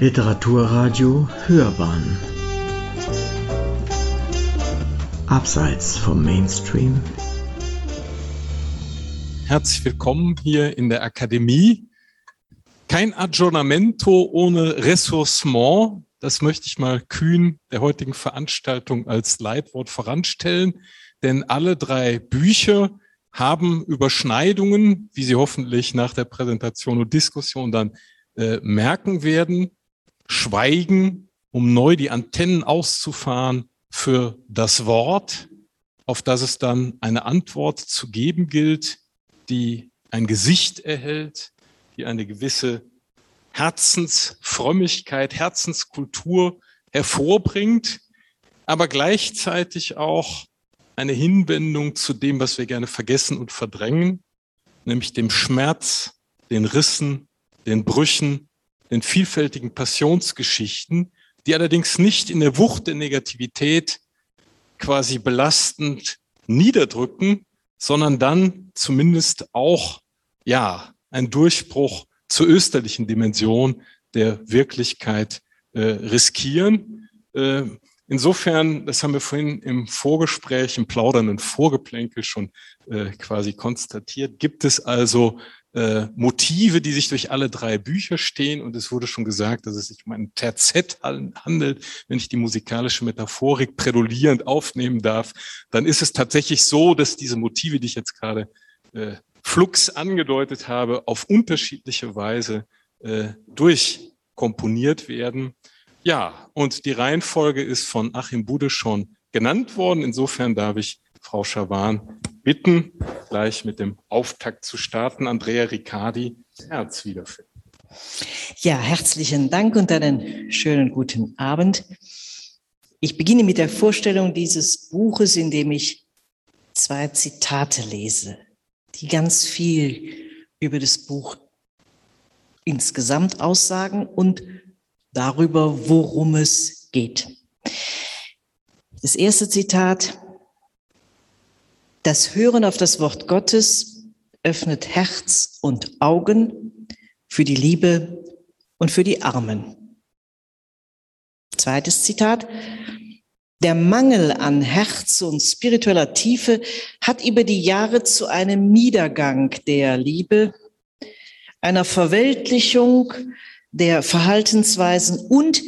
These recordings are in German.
Literaturradio Hörbahn Abseits vom Mainstream Herzlich willkommen hier in der Akademie. Kein Aggiornamento ohne Ressourcement. Das möchte ich mal kühn der heutigen Veranstaltung als Leitwort voranstellen. Denn alle drei Bücher haben Überschneidungen, wie Sie hoffentlich nach der Präsentation und Diskussion dann äh, merken werden schweigen, um neu die Antennen auszufahren für das Wort, auf das es dann eine Antwort zu geben gilt, die ein Gesicht erhält, die eine gewisse Herzensfrömmigkeit, Herzenskultur hervorbringt, aber gleichzeitig auch eine Hinwendung zu dem, was wir gerne vergessen und verdrängen, nämlich dem Schmerz, den Rissen, den Brüchen, den vielfältigen Passionsgeschichten, die allerdings nicht in der Wucht der Negativität quasi belastend niederdrücken, sondern dann zumindest auch, ja, ein Durchbruch zur österlichen Dimension der Wirklichkeit äh, riskieren. Äh, insofern, das haben wir vorhin im Vorgespräch, im plaudernden Vorgeplänkel schon äh, quasi konstatiert, gibt es also äh, Motive, die sich durch alle drei Bücher stehen. Und es wurde schon gesagt, dass es sich um ein Terzett handelt. Wenn ich die musikalische Metaphorik prädulierend aufnehmen darf, dann ist es tatsächlich so, dass diese Motive, die ich jetzt gerade äh, flux angedeutet habe, auf unterschiedliche Weise äh, durchkomponiert werden. Ja, und die Reihenfolge ist von Achim Bude schon genannt worden. Insofern darf ich Frau Schawan bitten, gleich mit dem Auftakt zu starten. Andrea Riccardi, Herz wiederfinden. Ja, herzlichen Dank und einen schönen guten Abend. Ich beginne mit der Vorstellung dieses Buches, in dem ich zwei Zitate lese, die ganz viel über das Buch insgesamt aussagen und darüber, worum es geht. Das erste Zitat, das Hören auf das Wort Gottes öffnet Herz und Augen für die Liebe und für die Armen. Zweites Zitat. Der Mangel an Herz und spiritueller Tiefe hat über die Jahre zu einem Niedergang der Liebe, einer Verweltlichung der Verhaltensweisen und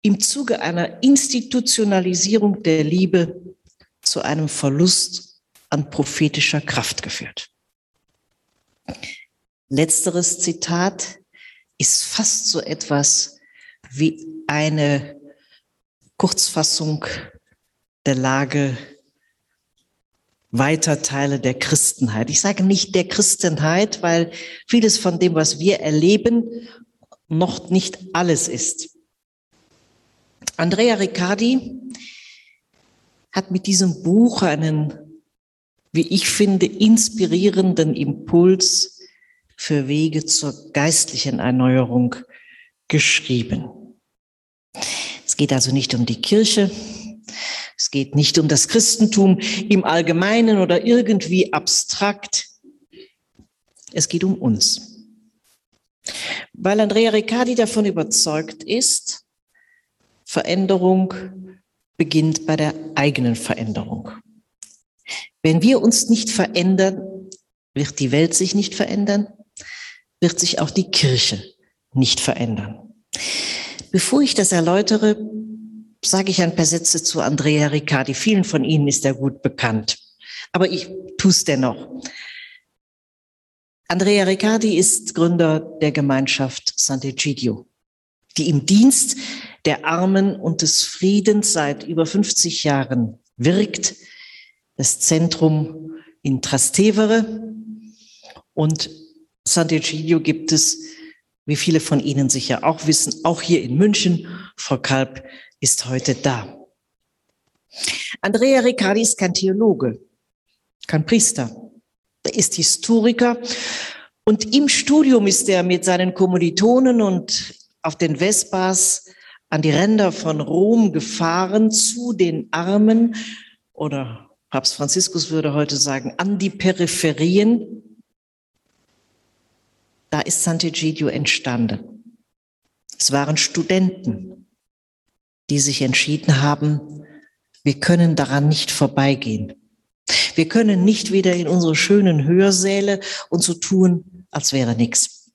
im Zuge einer Institutionalisierung der Liebe zu einem Verlust an prophetischer Kraft geführt. Letzteres Zitat ist fast so etwas wie eine Kurzfassung der Lage weiter Teile der Christenheit. Ich sage nicht der Christenheit, weil vieles von dem, was wir erleben, noch nicht alles ist. Andrea Riccardi hat mit diesem Buch einen wie ich finde, inspirierenden Impuls für Wege zur geistlichen Erneuerung geschrieben. Es geht also nicht um die Kirche, es geht nicht um das Christentum im Allgemeinen oder irgendwie abstrakt. Es geht um uns. Weil Andrea Riccardi davon überzeugt ist, Veränderung beginnt bei der eigenen Veränderung. Wenn wir uns nicht verändern, wird die Welt sich nicht verändern, wird sich auch die Kirche nicht verändern. Bevor ich das erläutere, sage ich ein paar Sätze zu Andrea Riccardi. Vielen von Ihnen ist er gut bekannt, aber ich tue es dennoch. Andrea Riccardi ist Gründer der Gemeinschaft Sant'Egidio, die im Dienst der Armen und des Friedens seit über 50 Jahren wirkt, das Zentrum in Trastevere und Sant'Egidio gibt es, wie viele von Ihnen sicher auch wissen, auch hier in München. Frau Kalb ist heute da. Andrea Riccardi ist kein Theologe, kein Priester. Er ist Historiker und im Studium ist er mit seinen Kommilitonen und auf den Vespas an die Ränder von Rom gefahren zu den Armen oder Papst Franziskus würde heute sagen, an die Peripherien. Da ist Sant'Egidio entstanden. Es waren Studenten, die sich entschieden haben, wir können daran nicht vorbeigehen. Wir können nicht wieder in unsere schönen Hörsäle und so tun, als wäre nichts.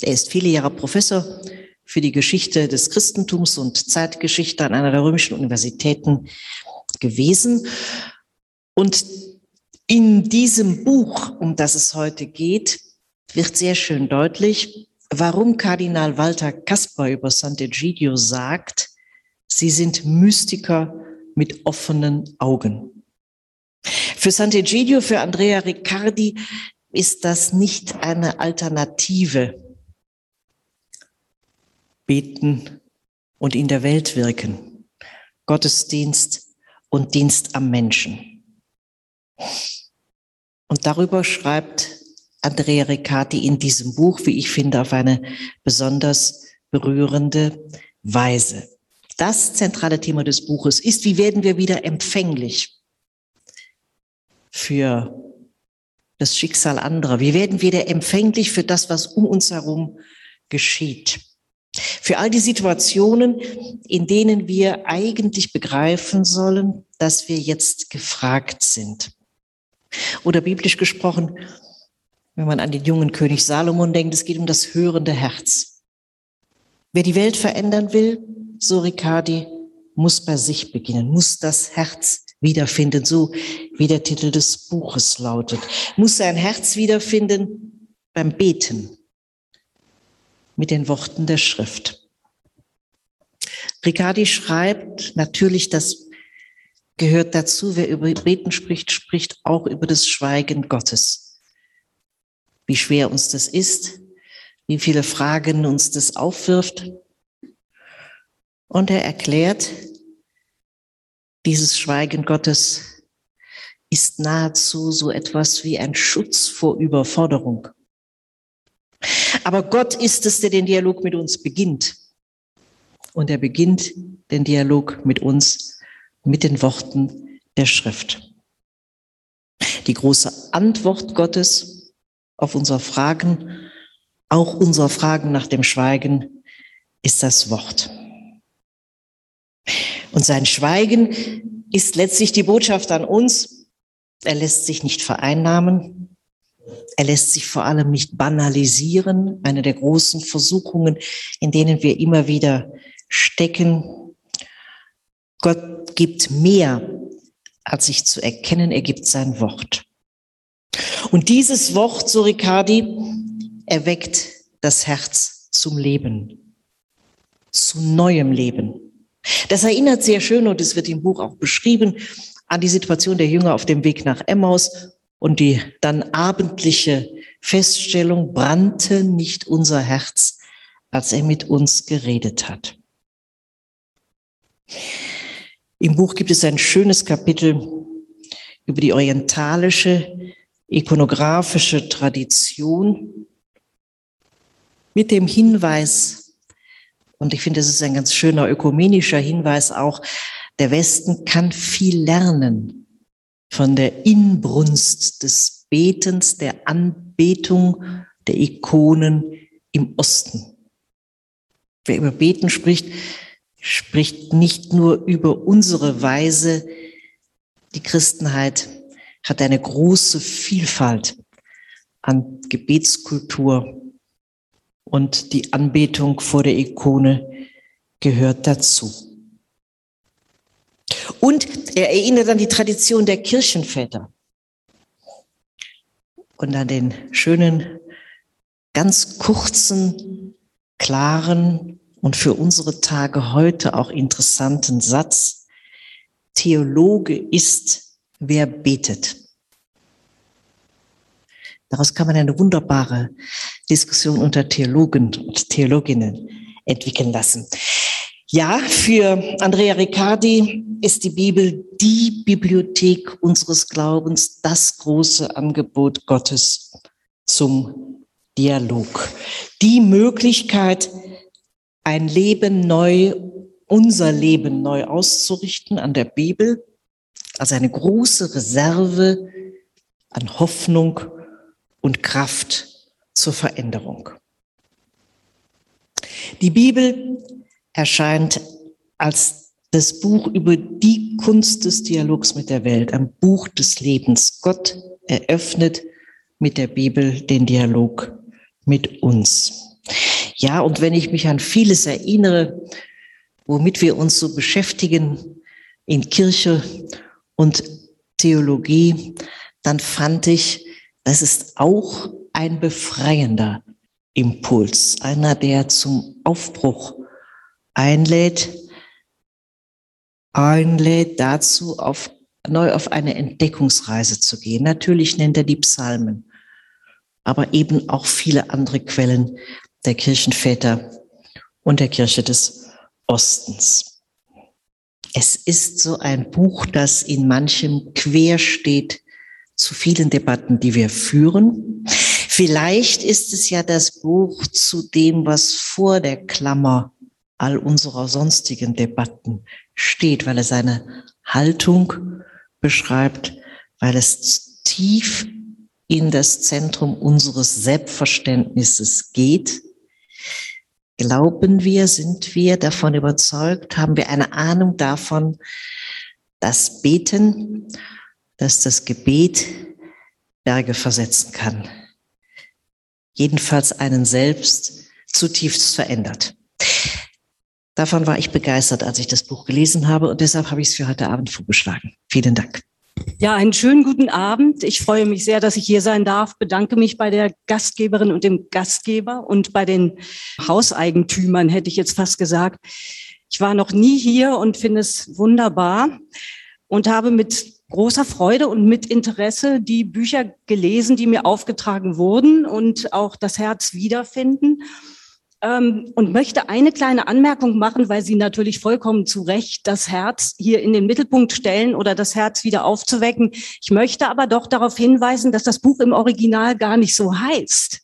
Er ist viele Jahre Professor für die Geschichte des Christentums und Zeitgeschichte an einer der römischen Universitäten gewesen. Und in diesem Buch, um das es heute geht, wird sehr schön deutlich, warum Kardinal Walter Kasper über Sant'Egidio sagt, sie sind Mystiker mit offenen Augen. Für Sant'Egidio, für Andrea Riccardi ist das nicht eine Alternative. Beten und in der Welt wirken. Gottesdienst und Dienst am Menschen. Und darüber schreibt Andrea Riccardi in diesem Buch, wie ich finde, auf eine besonders berührende Weise. Das zentrale Thema des Buches ist, wie werden wir wieder empfänglich für das Schicksal anderer? Wie werden wir wieder empfänglich für das, was um uns herum geschieht? Für all die Situationen, in denen wir eigentlich begreifen sollen, dass wir jetzt gefragt sind. Oder biblisch gesprochen, wenn man an den jungen König Salomon denkt, es geht um das hörende Herz. Wer die Welt verändern will, so Riccardi, muss bei sich beginnen, muss das Herz wiederfinden, so wie der Titel des Buches lautet, muss sein Herz wiederfinden beim Beten mit den Worten der Schrift. Riccardi schreibt natürlich, das gehört dazu, wer über Beten spricht, spricht auch über das Schweigen Gottes wie schwer uns das ist, wie viele Fragen uns das aufwirft. Und er erklärt, dieses Schweigen Gottes ist nahezu so etwas wie ein Schutz vor Überforderung. Aber Gott ist es, der den Dialog mit uns beginnt. Und er beginnt den Dialog mit uns mit den Worten der Schrift. Die große Antwort Gottes auf unsere Fragen, auch unsere Fragen nach dem Schweigen, ist das Wort. Und sein Schweigen ist letztlich die Botschaft an uns. Er lässt sich nicht vereinnahmen. Er lässt sich vor allem nicht banalisieren. Eine der großen Versuchungen, in denen wir immer wieder stecken. Gott gibt mehr, als sich zu erkennen. Er gibt sein Wort. Und dieses Wort, so Riccardi, erweckt das Herz zum Leben, zu neuem Leben. Das erinnert sehr schön, und es wird im Buch auch beschrieben, an die Situation der Jünger auf dem Weg nach Emmaus und die dann abendliche Feststellung, brannte nicht unser Herz, als er mit uns geredet hat. Im Buch gibt es ein schönes Kapitel über die orientalische ikonografische Tradition mit dem Hinweis, und ich finde, es ist ein ganz schöner ökumenischer Hinweis auch, der Westen kann viel lernen von der Inbrunst des Betens, der Anbetung der Ikonen im Osten. Wer über Beten spricht, spricht nicht nur über unsere Weise, die Christenheit hat eine große Vielfalt an Gebetskultur und die Anbetung vor der Ikone gehört dazu. Und er erinnert an die Tradition der Kirchenväter und an den schönen, ganz kurzen, klaren und für unsere Tage heute auch interessanten Satz, Theologe ist, wer betet. Daraus kann man eine wunderbare Diskussion unter Theologen und Theologinnen entwickeln lassen. Ja, für Andrea Riccardi ist die Bibel die Bibliothek unseres Glaubens, das große Angebot Gottes zum Dialog. Die Möglichkeit, ein Leben neu, unser Leben neu auszurichten an der Bibel also eine große Reserve an Hoffnung und Kraft zur Veränderung. Die Bibel erscheint als das Buch über die Kunst des Dialogs mit der Welt, ein Buch des Lebens. Gott eröffnet mit der Bibel den Dialog mit uns. Ja, und wenn ich mich an vieles erinnere, womit wir uns so beschäftigen in Kirche und Theologie, dann fand ich, das ist auch ein befreiender Impuls, einer, der zum Aufbruch einlädt, einlädt dazu, auf, neu auf eine Entdeckungsreise zu gehen. Natürlich nennt er die Psalmen, aber eben auch viele andere Quellen der Kirchenväter und der Kirche des Ostens. Es ist so ein Buch, das in manchem quer steht zu vielen Debatten, die wir führen. Vielleicht ist es ja das Buch zu dem, was vor der Klammer all unserer sonstigen Debatten steht, weil es eine Haltung beschreibt, weil es tief in das Zentrum unseres Selbstverständnisses geht. Glauben wir, sind wir davon überzeugt, haben wir eine Ahnung davon, dass Beten, dass das Gebet Berge versetzen kann. Jedenfalls einen selbst zutiefst verändert. Davon war ich begeistert, als ich das Buch gelesen habe und deshalb habe ich es für heute Abend vorgeschlagen. Vielen Dank. Ja, einen schönen guten Abend. Ich freue mich sehr, dass ich hier sein darf. Bedanke mich bei der Gastgeberin und dem Gastgeber und bei den Hauseigentümern, hätte ich jetzt fast gesagt. Ich war noch nie hier und finde es wunderbar und habe mit großer Freude und mit Interesse die Bücher gelesen, die mir aufgetragen wurden und auch das Herz wiederfinden und möchte eine kleine Anmerkung machen, weil Sie natürlich vollkommen zu Recht das Herz hier in den Mittelpunkt stellen oder das Herz wieder aufzuwecken. Ich möchte aber doch darauf hinweisen, dass das Buch im Original gar nicht so heißt.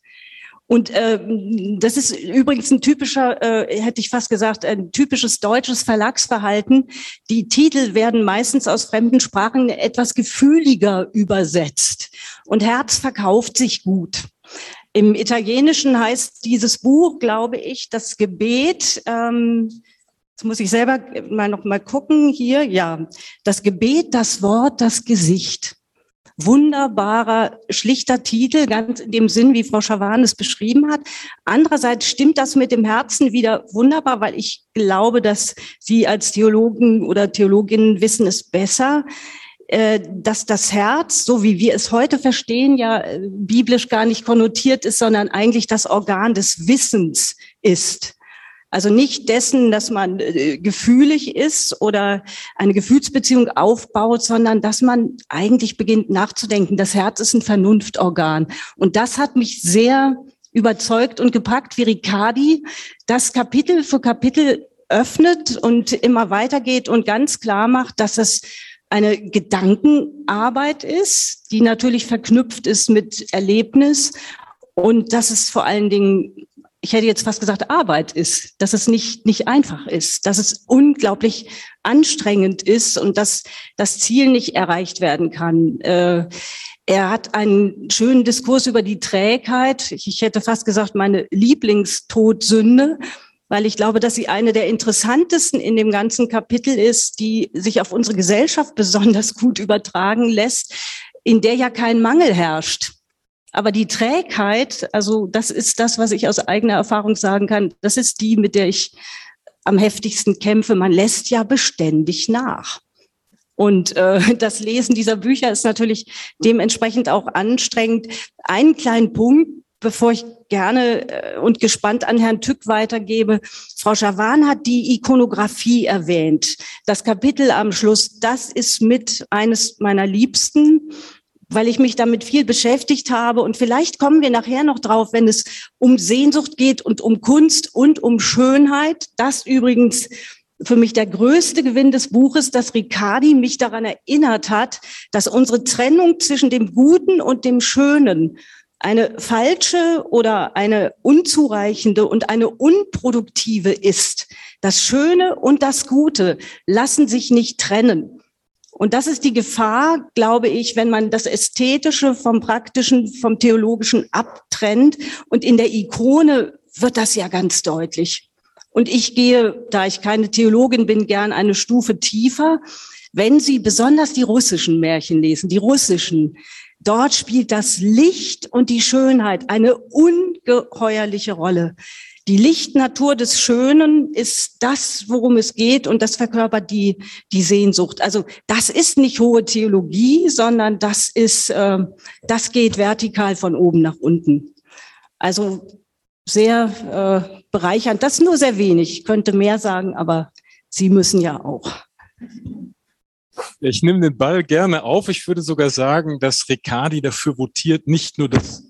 Und äh, das ist übrigens ein typischer, äh, hätte ich fast gesagt, ein typisches deutsches Verlagsverhalten. Die Titel werden meistens aus fremden Sprachen etwas gefühliger übersetzt. Und Herz verkauft sich gut. Im Italienischen heißt dieses Buch, glaube ich, das Gebet. Ähm, Jetzt muss ich selber mal noch mal gucken hier. Ja, das Gebet, das Wort, das Gesicht. Wunderbarer, schlichter Titel, ganz in dem Sinn, wie Frau Schawan es beschrieben hat. Andererseits stimmt das mit dem Herzen wieder wunderbar, weil ich glaube, dass Sie als Theologen oder Theologinnen wissen es besser. Äh, dass das Herz, so wie wir es heute verstehen, ja äh, biblisch gar nicht konnotiert ist, sondern eigentlich das Organ des Wissens ist. Also nicht dessen, dass man äh, gefühlig ist oder eine Gefühlsbeziehung aufbaut, sondern dass man eigentlich beginnt nachzudenken. Das Herz ist ein Vernunftorgan. Und das hat mich sehr überzeugt und gepackt, wie Riccardi das Kapitel für Kapitel öffnet und immer weitergeht und ganz klar macht, dass es eine Gedankenarbeit ist, die natürlich verknüpft ist mit Erlebnis und dass es vor allen Dingen, ich hätte jetzt fast gesagt, Arbeit ist, dass es nicht, nicht einfach ist, dass es unglaublich anstrengend ist und dass das Ziel nicht erreicht werden kann. Äh, er hat einen schönen Diskurs über die Trägheit. Ich hätte fast gesagt, meine Lieblingstodsünde weil ich glaube, dass sie eine der interessantesten in dem ganzen Kapitel ist, die sich auf unsere Gesellschaft besonders gut übertragen lässt, in der ja kein Mangel herrscht. Aber die Trägheit, also das ist das, was ich aus eigener Erfahrung sagen kann, das ist die, mit der ich am heftigsten kämpfe. Man lässt ja beständig nach. Und äh, das Lesen dieser Bücher ist natürlich dementsprechend auch anstrengend. Einen kleinen Punkt, bevor ich gerne äh, und gespannt an Herrn Tück weitergebe. Frau Schawan hat die Ikonografie erwähnt. Das Kapitel am Schluss, das ist mit eines meiner Liebsten, weil ich mich damit viel beschäftigt habe. Und vielleicht kommen wir nachher noch drauf, wenn es um Sehnsucht geht und um Kunst und um Schönheit. Das übrigens für mich der größte Gewinn des Buches, dass Riccardi mich daran erinnert hat, dass unsere Trennung zwischen dem Guten und dem Schönen eine falsche oder eine unzureichende und eine unproduktive ist. Das Schöne und das Gute lassen sich nicht trennen. Und das ist die Gefahr, glaube ich, wenn man das Ästhetische vom Praktischen, vom Theologischen abtrennt. Und in der Ikone wird das ja ganz deutlich. Und ich gehe, da ich keine Theologin bin, gern eine Stufe tiefer. Wenn Sie besonders die russischen Märchen lesen, die russischen, dort spielt das Licht und die Schönheit eine ungeheuerliche Rolle. Die Lichtnatur des Schönen ist das, worum es geht und das verkörpert die, die Sehnsucht. Also das ist nicht hohe Theologie, sondern das ist, äh, das geht vertikal von oben nach unten. Also sehr äh, bereichernd. Das nur sehr wenig. Ich könnte mehr sagen, aber Sie müssen ja auch. Ich nehme den Ball gerne auf. Ich würde sogar sagen, dass Riccardi dafür votiert, nicht nur das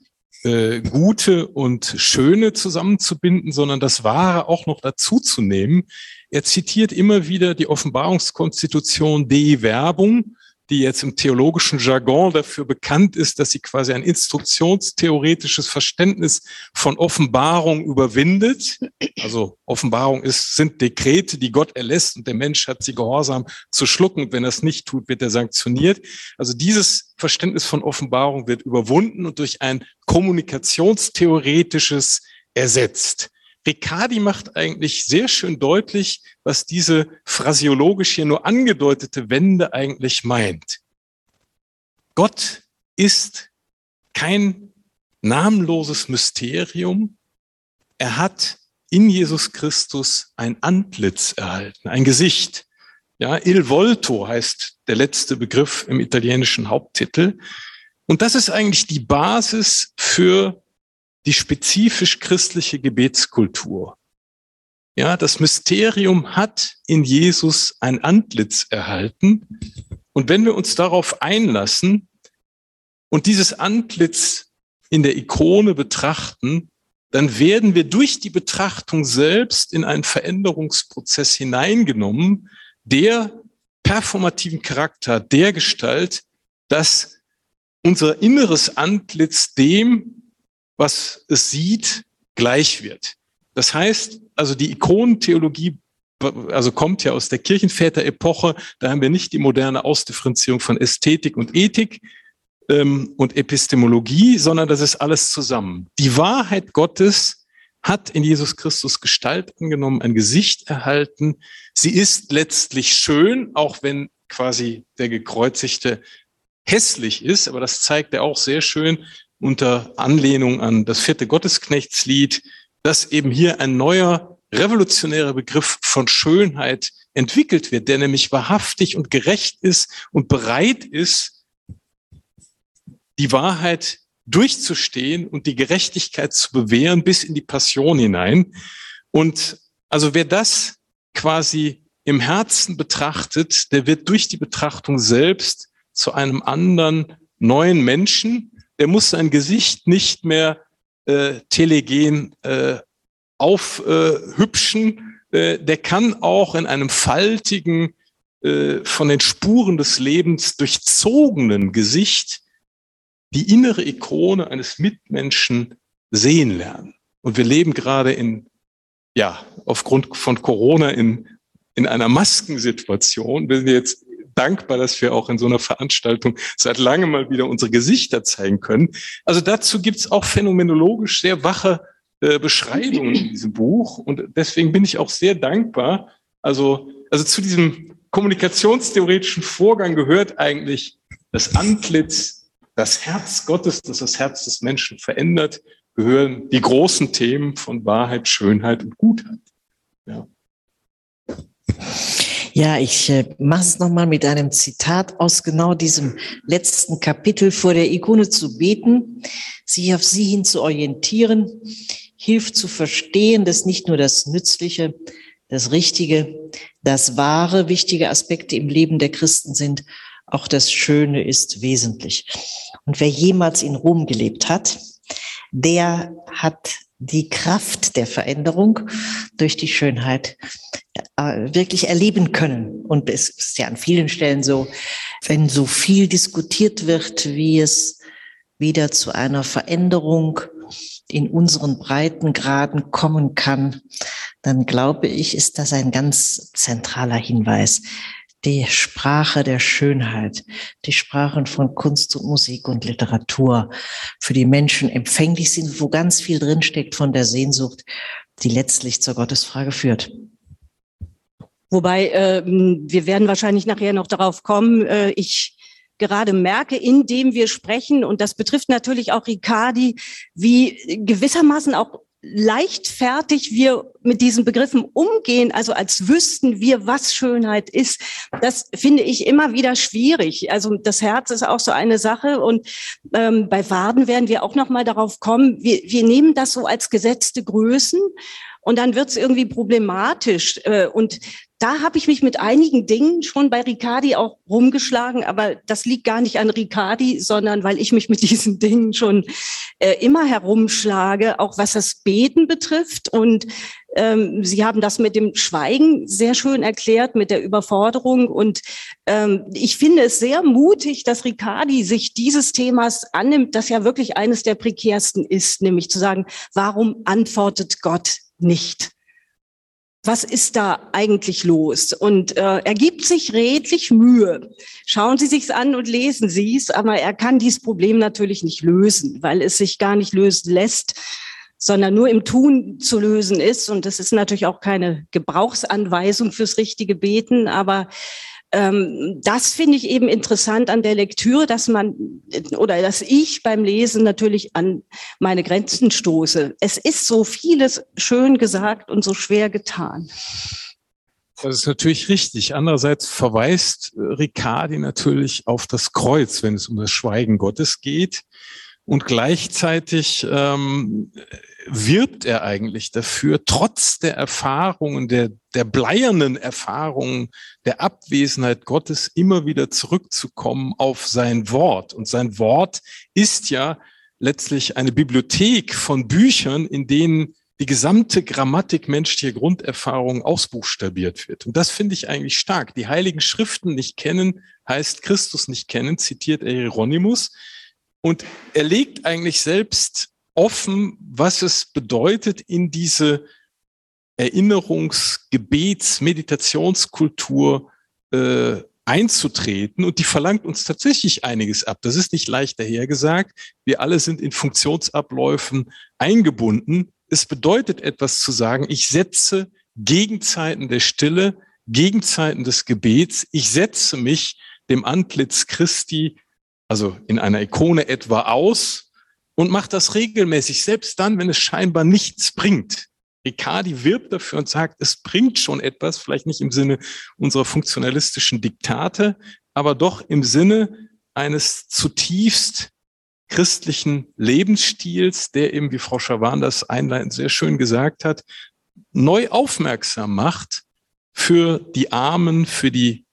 äh, Gute und Schöne zusammenzubinden, sondern das Wahre auch noch dazu zu nehmen. Er zitiert immer wieder die Offenbarungskonstitution Dei Werbung, die jetzt im theologischen Jargon dafür bekannt ist, dass sie quasi ein instruktionstheoretisches Verständnis von Offenbarung überwindet. Also Offenbarung ist, sind Dekrete, die Gott erlässt und der Mensch hat sie gehorsam zu schlucken. Und wenn er es nicht tut, wird er sanktioniert. Also dieses Verständnis von Offenbarung wird überwunden und durch ein kommunikationstheoretisches ersetzt. Riccardi macht eigentlich sehr schön deutlich, was diese phrasiologisch hier nur angedeutete Wende eigentlich meint. Gott ist kein namenloses Mysterium. Er hat in Jesus Christus ein Antlitz erhalten, ein Gesicht. Ja, il volto heißt der letzte Begriff im italienischen Haupttitel. Und das ist eigentlich die Basis für die spezifisch christliche Gebetskultur. Ja, das Mysterium hat in Jesus ein Antlitz erhalten. Und wenn wir uns darauf einlassen und dieses Antlitz in der Ikone betrachten, dann werden wir durch die Betrachtung selbst in einen Veränderungsprozess hineingenommen, der performativen Charakter, der Gestalt, dass unser inneres Antlitz dem was es sieht, gleich wird. Das heißt, also die Ikonentheologie also kommt ja aus der Kirchenväter-Epoche. Da haben wir nicht die moderne Ausdifferenzierung von Ästhetik und Ethik ähm, und Epistemologie, sondern das ist alles zusammen. Die Wahrheit Gottes hat in Jesus Christus Gestalt angenommen, ein Gesicht erhalten. Sie ist letztlich schön, auch wenn quasi der Gekreuzigte hässlich ist, aber das zeigt er auch sehr schön, unter Anlehnung an das vierte Gottesknechtslied, dass eben hier ein neuer revolutionärer Begriff von Schönheit entwickelt wird, der nämlich wahrhaftig und gerecht ist und bereit ist, die Wahrheit durchzustehen und die Gerechtigkeit zu bewähren bis in die Passion hinein. Und also wer das quasi im Herzen betrachtet, der wird durch die Betrachtung selbst zu einem anderen neuen Menschen, der muss sein Gesicht nicht mehr äh, telegen äh, aufhübschen. Äh, der kann auch in einem faltigen, äh, von den Spuren des Lebens durchzogenen Gesicht die innere Ikone eines Mitmenschen sehen lernen. Und wir leben gerade in, ja, aufgrund von Corona in, in einer Maskensituation. Wir sind jetzt dankbar, dass wir auch in so einer Veranstaltung seit langem mal wieder unsere Gesichter zeigen können. Also dazu gibt's auch phänomenologisch sehr wache äh, Beschreibungen in diesem Buch. Und deswegen bin ich auch sehr dankbar. Also, also zu diesem kommunikationstheoretischen Vorgang gehört eigentlich das Antlitz, das Herz Gottes, das das Herz des Menschen verändert, gehören die großen Themen von Wahrheit, Schönheit und Gutheit. Ja. Ja, ich äh, mache es nochmal mit einem Zitat aus genau diesem letzten Kapitel. Vor der Ikone zu beten, sich auf sie hin zu orientieren, hilft zu verstehen, dass nicht nur das Nützliche, das Richtige, das wahre, wichtige Aspekte im Leben der Christen sind, auch das Schöne ist wesentlich. Und wer jemals in Rom gelebt hat, der hat die Kraft der Veränderung durch die Schönheit äh, wirklich erleben können. Und es ist ja an vielen Stellen so, wenn so viel diskutiert wird, wie es wieder zu einer Veränderung in unseren Breitengraden kommen kann, dann glaube ich, ist das ein ganz zentraler Hinweis die Sprache der Schönheit, die Sprachen von Kunst und Musik und Literatur für die Menschen empfänglich sind, wo ganz viel drinsteckt von der Sehnsucht, die letztlich zur Gottesfrage führt. Wobei, äh, wir werden wahrscheinlich nachher noch darauf kommen, äh, ich gerade merke, indem wir sprechen, und das betrifft natürlich auch Ricardi, wie gewissermaßen auch leichtfertig wir mit diesen Begriffen umgehen, also als wüssten wir, was Schönheit ist, das finde ich immer wieder schwierig. Also das Herz ist auch so eine Sache und ähm, bei Waden werden wir auch noch mal darauf kommen. Wir, wir nehmen das so als gesetzte Größen und dann wird es irgendwie problematisch. Äh, und da habe ich mich mit einigen Dingen schon bei Ricardi auch rumgeschlagen, aber das liegt gar nicht an Ricardi, sondern weil ich mich mit diesen Dingen schon äh, immer herumschlage, auch was das Beten betrifft. Und ähm, Sie haben das mit dem Schweigen sehr schön erklärt, mit der Überforderung. Und ähm, ich finde es sehr mutig, dass Ricardi sich dieses Themas annimmt, das ja wirklich eines der prekärsten ist, nämlich zu sagen, warum antwortet Gott nicht? Was ist da eigentlich los? Und äh, er gibt sich redlich Mühe. Schauen Sie sich's an und lesen Sie es, aber er kann dieses Problem natürlich nicht lösen, weil es sich gar nicht lösen lässt, sondern nur im Tun zu lösen ist. Und das ist natürlich auch keine Gebrauchsanweisung fürs richtige Beten, aber ähm, das finde ich eben interessant an der Lektüre, dass man oder dass ich beim Lesen natürlich an meine Grenzen stoße. Es ist so vieles schön gesagt und so schwer getan. Das ist natürlich richtig. Andererseits verweist Riccardi natürlich auf das Kreuz, wenn es um das Schweigen Gottes geht. Und gleichzeitig ähm, wirbt er eigentlich dafür, trotz der Erfahrungen, der, der bleiernen Erfahrungen der Abwesenheit Gottes immer wieder zurückzukommen auf sein Wort. Und sein Wort ist ja letztlich eine Bibliothek von Büchern, in denen die gesamte Grammatik menschlicher Grunderfahrungen ausbuchstabiert wird. Und das finde ich eigentlich stark. Die heiligen Schriften nicht kennen, heißt Christus nicht kennen, zitiert er Hieronymus. Und er legt eigentlich selbst offen, was es bedeutet, in diese Erinnerungs-, Gebets-, Meditationskultur äh, einzutreten. Und die verlangt uns tatsächlich einiges ab. Das ist nicht leicht dahergesagt. Wir alle sind in Funktionsabläufen eingebunden. Es bedeutet etwas zu sagen, ich setze Gegenzeiten der Stille, Gegenzeiten des Gebets. Ich setze mich dem Antlitz Christi, also in einer Ikone etwa aus und macht das regelmäßig, selbst dann, wenn es scheinbar nichts bringt. Riccardi wirbt dafür und sagt, es bringt schon etwas, vielleicht nicht im Sinne unserer funktionalistischen Diktate, aber doch im Sinne eines zutiefst christlichen Lebensstils, der eben, wie Frau Schawan das einleitend sehr schön gesagt hat, neu aufmerksam macht für die Armen, für die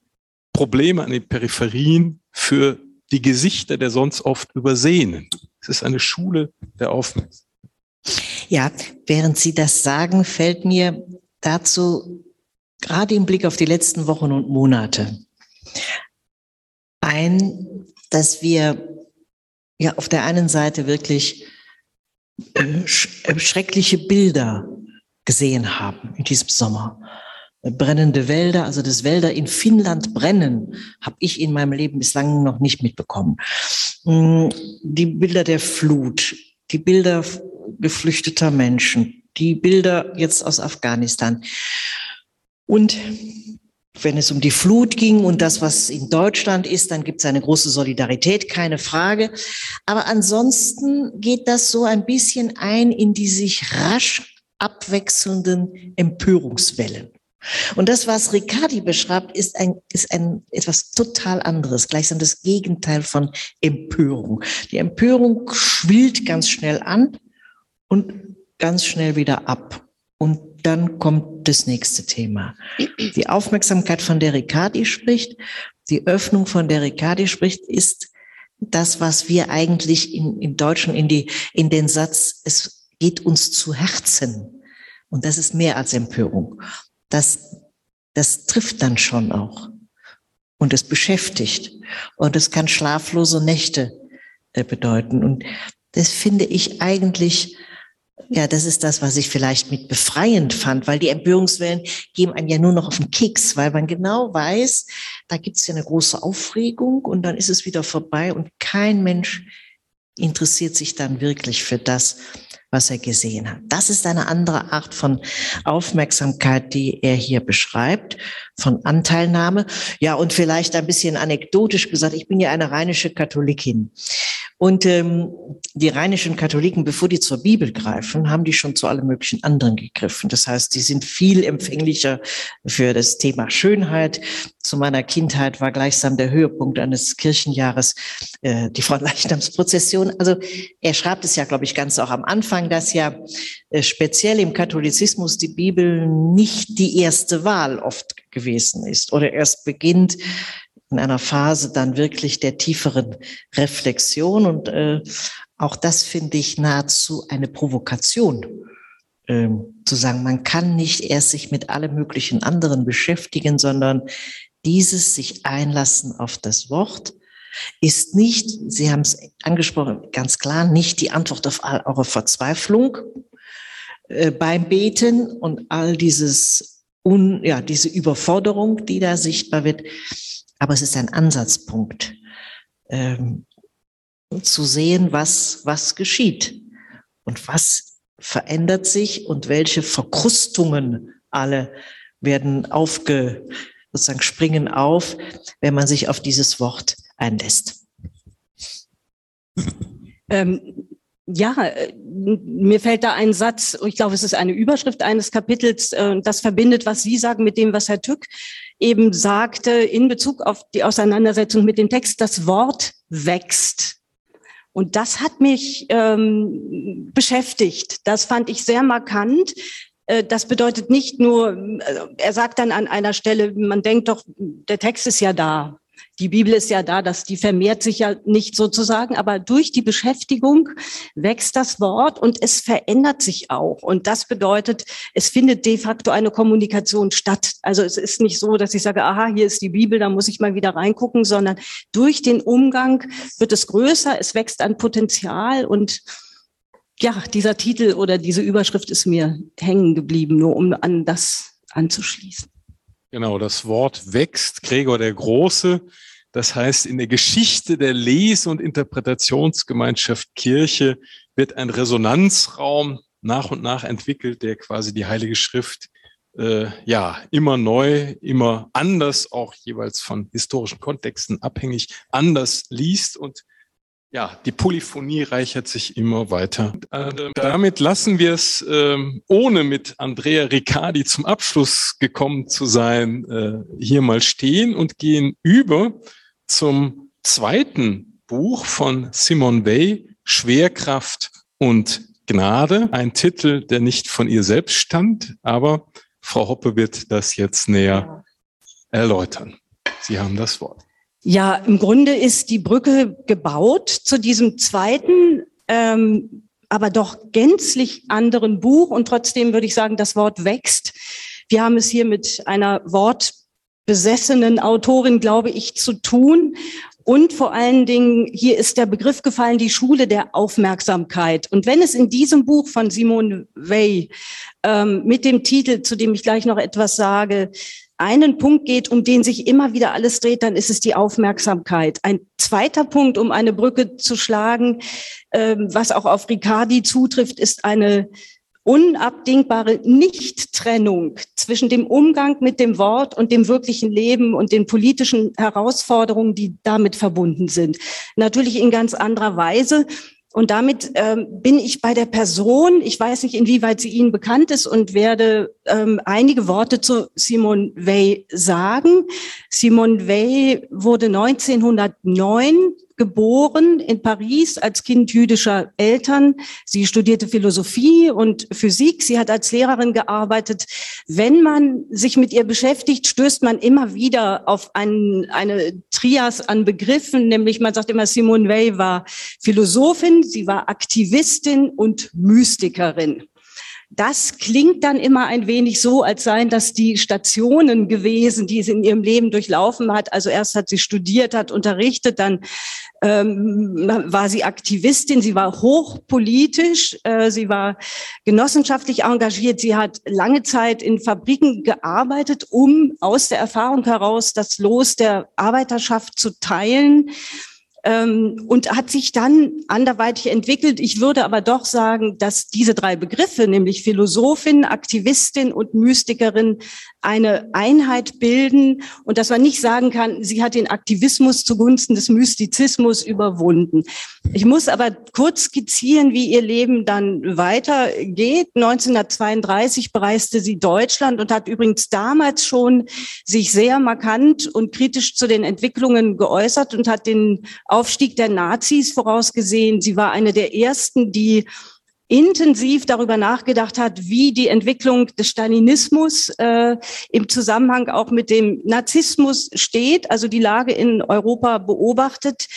Probleme an den Peripherien, für die Gesichter der sonst oft Übersehenen. Es ist eine Schule der Aufmerksamkeit. Ja, während Sie das sagen, fällt mir dazu gerade im Blick auf die letzten Wochen und Monate ein, dass wir ja auf der einen Seite wirklich äh, äh, schreckliche Bilder gesehen haben in diesem Sommer. Brennende Wälder, also das Wälder in Finnland brennen, habe ich in meinem Leben bislang noch nicht mitbekommen. Mm, die Bilder der Flut, die Bilder geflüchteter Menschen, die Bilder jetzt aus Afghanistan. Und wenn es um die Flut ging und das, was in Deutschland ist, dann gibt es eine große Solidarität, keine Frage. Aber ansonsten geht das so ein bisschen ein in die sich rasch abwechselnden Empörungswellen. Und das, was Riccardi beschreibt, ist ein, ist ein etwas total anderes, gleichsam das Gegenteil von Empörung. Die Empörung schwillt ganz schnell an und ganz schnell wieder ab. Und dann kommt das nächste Thema. Die Aufmerksamkeit, von der Riccardi spricht, die Öffnung, von der Riccardi spricht, ist das, was wir eigentlich in, im Deutschen in die, in den Satz, es geht uns zu Herzen. Und das ist mehr als Empörung das, das trifft dann schon auch. Und es beschäftigt. Und es kann schlaflose Nächte äh, bedeuten. Und das finde ich eigentlich, ja, das ist das, was ich vielleicht mit befreiend fand, weil die Empörungswellen geben einem ja nur noch auf den Keks, weil man genau weiß, da gibt es ja eine große Aufregung und dann ist es wieder vorbei und kein Mensch interessiert sich dann wirklich für das, was er gesehen hat. Das ist eine andere Art von Aufmerksamkeit, die er hier beschreibt, von Anteilnahme. Ja, und vielleicht ein bisschen anekdotisch gesagt, ich bin ja eine rheinische Katholikin. Und ähm, die rheinischen Katholiken, bevor die zur Bibel greifen, haben die schon zu allem möglichen anderen gegriffen. Das heißt, die sind viel empfänglicher für das Thema Schönheit. Zu meiner Kindheit war gleichsam der Höhepunkt eines Kirchenjahres äh, die Fronleichnamsprozession. Also er schreibt es ja, glaube ich, ganz auch am Anfang, dass ja äh, speziell im Katholizismus die Bibel nicht die erste Wahl oft gewesen ist oder erst beginnt in einer Phase dann wirklich der tieferen Reflexion. Und äh, auch das finde ich nahezu eine Provokation, ähm, zu sagen, man kann nicht erst sich mit allem möglichen anderen beschäftigen, sondern dieses sich einlassen auf das Wort ist nicht, Sie haben es angesprochen, ganz klar, nicht die Antwort auf all eure Verzweiflung äh, beim Beten und all dieses, un, ja, diese Überforderung, die da sichtbar wird, aber es ist ein Ansatzpunkt, ähm, zu sehen, was, was geschieht und was verändert sich und welche Verkrustungen alle werden aufge, sozusagen springen auf, wenn man sich auf dieses Wort einlässt. Ähm, ja, äh, mir fällt da ein Satz, ich glaube, es ist eine Überschrift eines Kapitels, äh, das verbindet, was Sie sagen mit dem, was Herr Tück eben sagte in Bezug auf die Auseinandersetzung mit dem Text, das Wort wächst. Und das hat mich ähm, beschäftigt. Das fand ich sehr markant. Äh, das bedeutet nicht nur, er sagt dann an einer Stelle, man denkt doch, der Text ist ja da die Bibel ist ja da, dass die vermehrt sich ja nicht sozusagen, aber durch die Beschäftigung wächst das Wort und es verändert sich auch. Und das bedeutet, es findet de facto eine Kommunikation statt. Also es ist nicht so, dass ich sage, aha, hier ist die Bibel, da muss ich mal wieder reingucken, sondern durch den Umgang wird es größer, es wächst an Potenzial und ja, dieser Titel oder diese Überschrift ist mir hängen geblieben, nur um an das anzuschließen. Genau, das Wort wächst, Gregor der Große. Das heißt, in der Geschichte der Lese- und Interpretationsgemeinschaft Kirche wird ein Resonanzraum nach und nach entwickelt, der quasi die Heilige Schrift äh, ja immer neu, immer anders, auch jeweils von historischen Kontexten abhängig, anders liest und ja, die Polyphonie reichert sich immer weiter. Äh, damit lassen wir es, äh, ohne mit Andrea Riccardi zum Abschluss gekommen zu sein, äh, hier mal stehen und gehen über zum zweiten Buch von Simone Weil, Schwerkraft und Gnade. Ein Titel, der nicht von ihr selbst stammt, aber Frau Hoppe wird das jetzt näher erläutern. Sie haben das Wort. Ja, im Grunde ist die Brücke gebaut zu diesem zweiten, ähm, aber doch gänzlich anderen Buch. Und trotzdem würde ich sagen, das Wort wächst. Wir haben es hier mit einer wortbesessenen Autorin, glaube ich, zu tun. Und vor allen Dingen, hier ist der Begriff gefallen, die Schule der Aufmerksamkeit. Und wenn es in diesem Buch von Simone Weil ähm, mit dem Titel, zu dem ich gleich noch etwas sage, einen Punkt geht, um den sich immer wieder alles dreht, dann ist es die Aufmerksamkeit. Ein zweiter Punkt, um eine Brücke zu schlagen, ähm, was auch auf Riccardi zutrifft, ist eine unabdingbare Nichttrennung zwischen dem Umgang mit dem Wort und dem wirklichen Leben und den politischen Herausforderungen, die damit verbunden sind. Natürlich in ganz anderer Weise. Und damit ähm, bin ich bei der Person, ich weiß nicht, inwieweit sie Ihnen bekannt ist und werde ähm, einige Worte zu Simone Weil sagen. Simone Weil wurde 1909 geboren in Paris als Kind jüdischer Eltern. Sie studierte Philosophie und Physik. Sie hat als Lehrerin gearbeitet. Wenn man sich mit ihr beschäftigt, stößt man immer wieder auf ein, eine Trias an Begriffen, nämlich man sagt immer, Simone Weil war Philosophin, sie war Aktivistin und Mystikerin. Das klingt dann immer ein wenig so, als seien das die Stationen gewesen, die sie in ihrem Leben durchlaufen hat. Also erst hat sie studiert, hat unterrichtet, dann ähm, war sie Aktivistin, sie war hochpolitisch, äh, sie war genossenschaftlich engagiert, sie hat lange Zeit in Fabriken gearbeitet, um aus der Erfahrung heraus das Los der Arbeiterschaft zu teilen ähm, und hat sich dann anderweitig entwickelt. Ich würde aber doch sagen, dass diese drei Begriffe, nämlich Philosophin, Aktivistin und Mystikerin, eine Einheit bilden und dass man nicht sagen kann, sie hat den Aktivismus zugunsten des Mystizismus überwunden. Ich muss aber kurz skizzieren, wie ihr Leben dann weitergeht. 1932 bereiste sie Deutschland und hat übrigens damals schon sich sehr markant und kritisch zu den Entwicklungen geäußert und hat den Aufstieg der Nazis vorausgesehen. Sie war eine der ersten, die intensiv darüber nachgedacht hat, wie die Entwicklung des Stalinismus äh, im Zusammenhang auch mit dem Narzissmus steht, also die Lage in Europa beobachtet.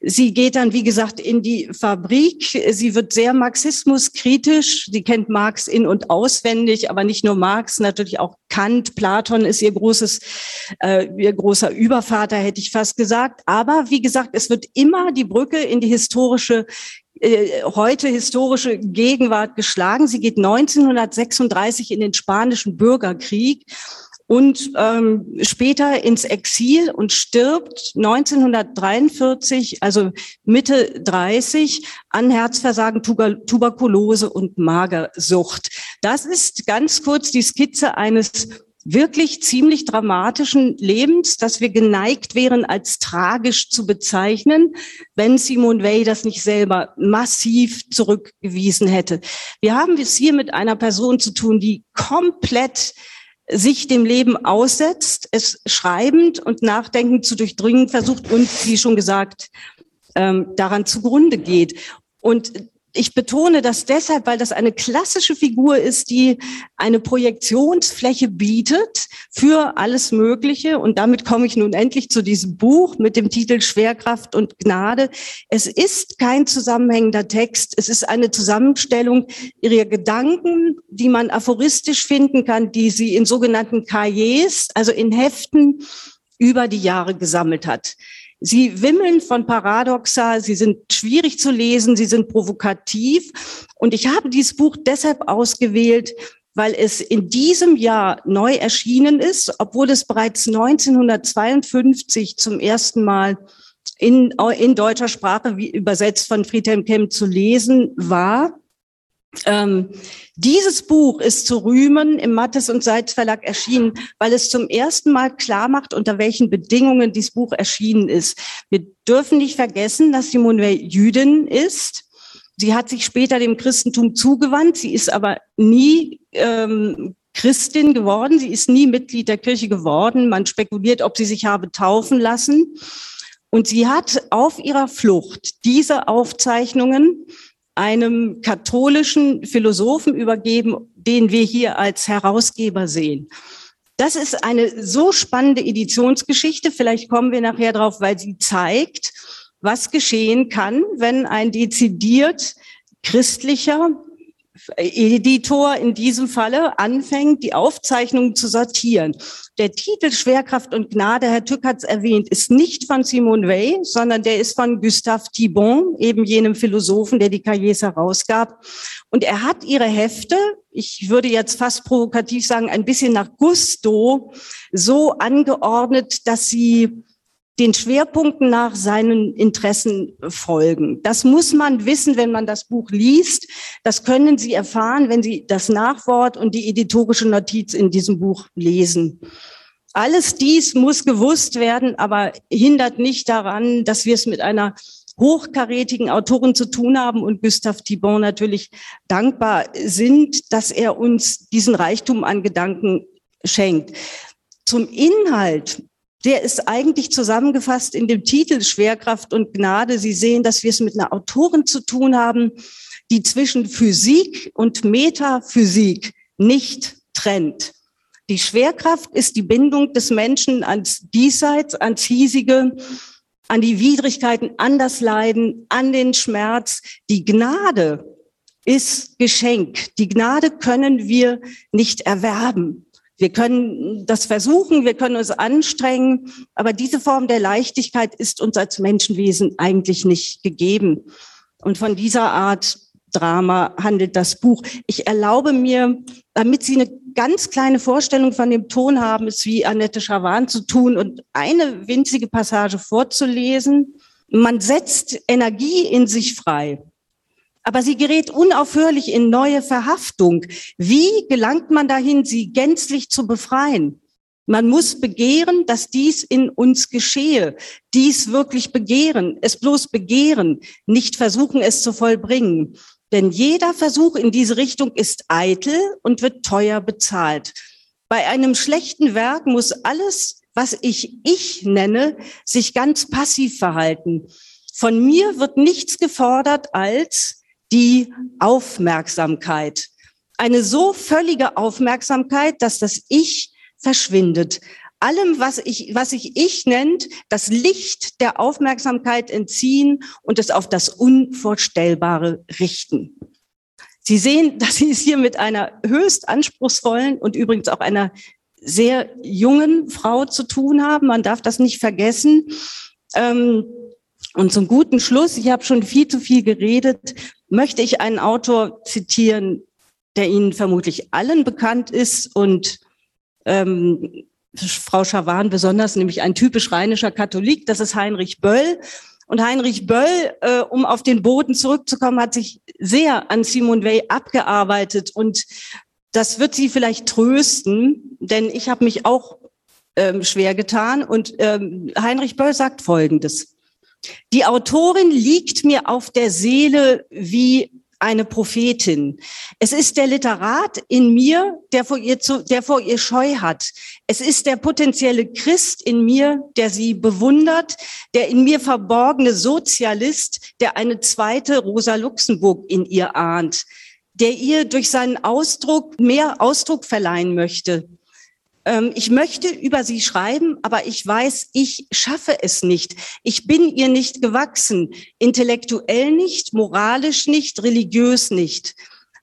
Sie geht dann, wie gesagt, in die Fabrik. Sie wird sehr marxismuskritisch. Sie kennt Marx in- und auswendig, aber nicht nur Marx, natürlich auch Kant, Platon ist ihr großes, äh, ihr großer Übervater, hätte ich fast gesagt. Aber wie gesagt, es wird immer die Brücke in die historische äh, heute historische Gegenwart geschlagen. Sie geht 1936 in den spanischen Bürgerkrieg und ähm, später ins Exil und stirbt 1943, also Mitte 30, an Herzversagen, Tuberkulose und Magersucht. Das ist ganz kurz die Skizze eines wirklich ziemlich dramatischen Lebens, das wir geneigt wären, als tragisch zu bezeichnen, wenn Simone Weil das nicht selber massiv zurückgewiesen hätte. Wir haben es hier mit einer Person zu tun, die komplett sich dem Leben aussetzt, es schreibend und nachdenkend zu durchdringen versucht und, wie schon gesagt, ähm, daran zugrunde geht. Und ich betone das deshalb, weil das eine klassische Figur ist, die eine Projektionsfläche bietet für alles Mögliche. Und damit komme ich nun endlich zu diesem Buch mit dem Titel Schwerkraft und Gnade. Es ist kein zusammenhängender Text. Es ist eine Zusammenstellung ihrer Gedanken, die man aphoristisch finden kann, die sie in sogenannten Cahiers, also in Heften über die Jahre gesammelt hat. Sie wimmeln von Paradoxa, sie sind schwierig zu lesen, sie sind provokativ. Und ich habe dieses Buch deshalb ausgewählt, weil es in diesem Jahr neu erschienen ist, obwohl es bereits 1952 zum ersten Mal in, in deutscher Sprache wie übersetzt von Friedhelm Kemp zu lesen war. Ähm, dieses Buch ist zu rühmen im Mattes und Seitz Verlag erschienen, weil es zum ersten Mal klar macht, unter welchen Bedingungen dieses Buch erschienen ist. Wir dürfen nicht vergessen, dass Simone Jüdin ist. Sie hat sich später dem Christentum zugewandt. Sie ist aber nie ähm, Christin geworden. Sie ist nie Mitglied der Kirche geworden. Man spekuliert, ob sie sich habe taufen lassen. Und sie hat auf ihrer Flucht diese Aufzeichnungen einem katholischen Philosophen übergeben, den wir hier als Herausgeber sehen. Das ist eine so spannende Editionsgeschichte. Vielleicht kommen wir nachher drauf, weil sie zeigt, was geschehen kann, wenn ein dezidiert christlicher Editor in diesem Falle anfängt, die Aufzeichnungen zu sortieren. Der Titel Schwerkraft und Gnade, Herr Tück hat es erwähnt, ist nicht von Simone Weil, sondern der ist von Gustave Thibon, eben jenem Philosophen, der die Cahiers herausgab. Und er hat ihre Hefte, ich würde jetzt fast provokativ sagen, ein bisschen nach Gusto so angeordnet, dass sie den Schwerpunkten nach seinen Interessen folgen. Das muss man wissen, wenn man das Buch liest. Das können Sie erfahren, wenn Sie das Nachwort und die editorische Notiz in diesem Buch lesen. Alles dies muss gewusst werden, aber hindert nicht daran, dass wir es mit einer hochkarätigen Autorin zu tun haben und Gustave Thibon natürlich dankbar sind, dass er uns diesen Reichtum an Gedanken schenkt. Zum Inhalt der ist eigentlich zusammengefasst in dem Titel Schwerkraft und Gnade. Sie sehen, dass wir es mit einer Autorin zu tun haben, die zwischen Physik und Metaphysik nicht trennt. Die Schwerkraft ist die Bindung des Menschen ans Diesseits, ans Hiesige, an die Widrigkeiten, an das Leiden, an den Schmerz. Die Gnade ist Geschenk. Die Gnade können wir nicht erwerben. Wir können das versuchen, wir können uns anstrengen, aber diese Form der Leichtigkeit ist uns als Menschenwesen eigentlich nicht gegeben. Und von dieser Art Drama handelt das Buch. Ich erlaube mir, damit Sie eine ganz kleine Vorstellung von dem Ton haben, es wie Annette Schawan zu tun und eine winzige Passage vorzulesen. Man setzt Energie in sich frei. Aber sie gerät unaufhörlich in neue Verhaftung. Wie gelangt man dahin, sie gänzlich zu befreien? Man muss begehren, dass dies in uns geschehe. Dies wirklich begehren, es bloß begehren, nicht versuchen, es zu vollbringen. Denn jeder Versuch in diese Richtung ist eitel und wird teuer bezahlt. Bei einem schlechten Werk muss alles, was ich ich nenne, sich ganz passiv verhalten. Von mir wird nichts gefordert als die Aufmerksamkeit. Eine so völlige Aufmerksamkeit, dass das Ich verschwindet. Allem, was ich, was ich ich nennt, das Licht der Aufmerksamkeit entziehen und es auf das Unvorstellbare richten. Sie sehen, dass Sie es hier mit einer höchst anspruchsvollen und übrigens auch einer sehr jungen Frau zu tun haben. Man darf das nicht vergessen. Ähm, und zum guten Schluss, ich habe schon viel zu viel geredet, möchte ich einen Autor zitieren, der Ihnen vermutlich allen bekannt ist und ähm, Frau Schawan besonders, nämlich ein typisch rheinischer Katholik, das ist Heinrich Böll. Und Heinrich Böll, äh, um auf den Boden zurückzukommen, hat sich sehr an Simone Weil abgearbeitet. Und das wird Sie vielleicht trösten, denn ich habe mich auch ähm, schwer getan. Und ähm, Heinrich Böll sagt Folgendes. Die Autorin liegt mir auf der Seele wie eine Prophetin. Es ist der Literat in mir, der vor ihr zu, der vor ihr Scheu hat. Es ist der potenzielle Christ in mir, der sie bewundert, der in mir verborgene Sozialist, der eine zweite Rosa Luxemburg in ihr ahnt, der ihr durch seinen Ausdruck mehr Ausdruck verleihen möchte. Ähm, ich möchte über sie schreiben, aber ich weiß, ich schaffe es nicht. Ich bin ihr nicht gewachsen, intellektuell nicht, moralisch nicht, religiös nicht.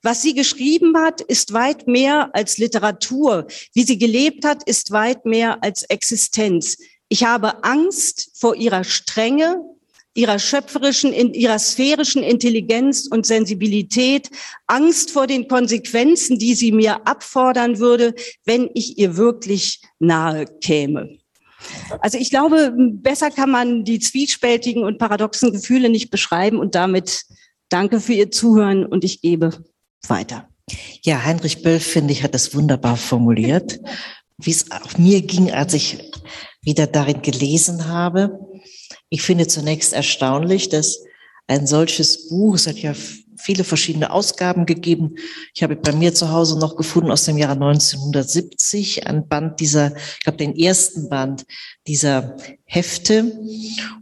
Was sie geschrieben hat, ist weit mehr als Literatur. Wie sie gelebt hat, ist weit mehr als Existenz. Ich habe Angst vor ihrer Strenge, ihrer schöpferischen, in ihrer sphärischen Intelligenz und Sensibilität, Angst vor den Konsequenzen, die sie mir abfordern würde, wenn ich ihr wirklich nahe käme. Also ich glaube, besser kann man die zwiespältigen und paradoxen Gefühle nicht beschreiben und damit danke für Ihr Zuhören und ich gebe weiter. Ja, Heinrich Böll, finde ich, hat das wunderbar formuliert, wie es auch mir ging, als ich wieder darin gelesen habe. Ich finde zunächst erstaunlich, dass ein solches Buch, es hat ja viele verschiedene Ausgaben gegeben. Ich habe bei mir zu Hause noch gefunden aus dem Jahre 1970 ein Band dieser, ich glaube den ersten Band dieser Hefte.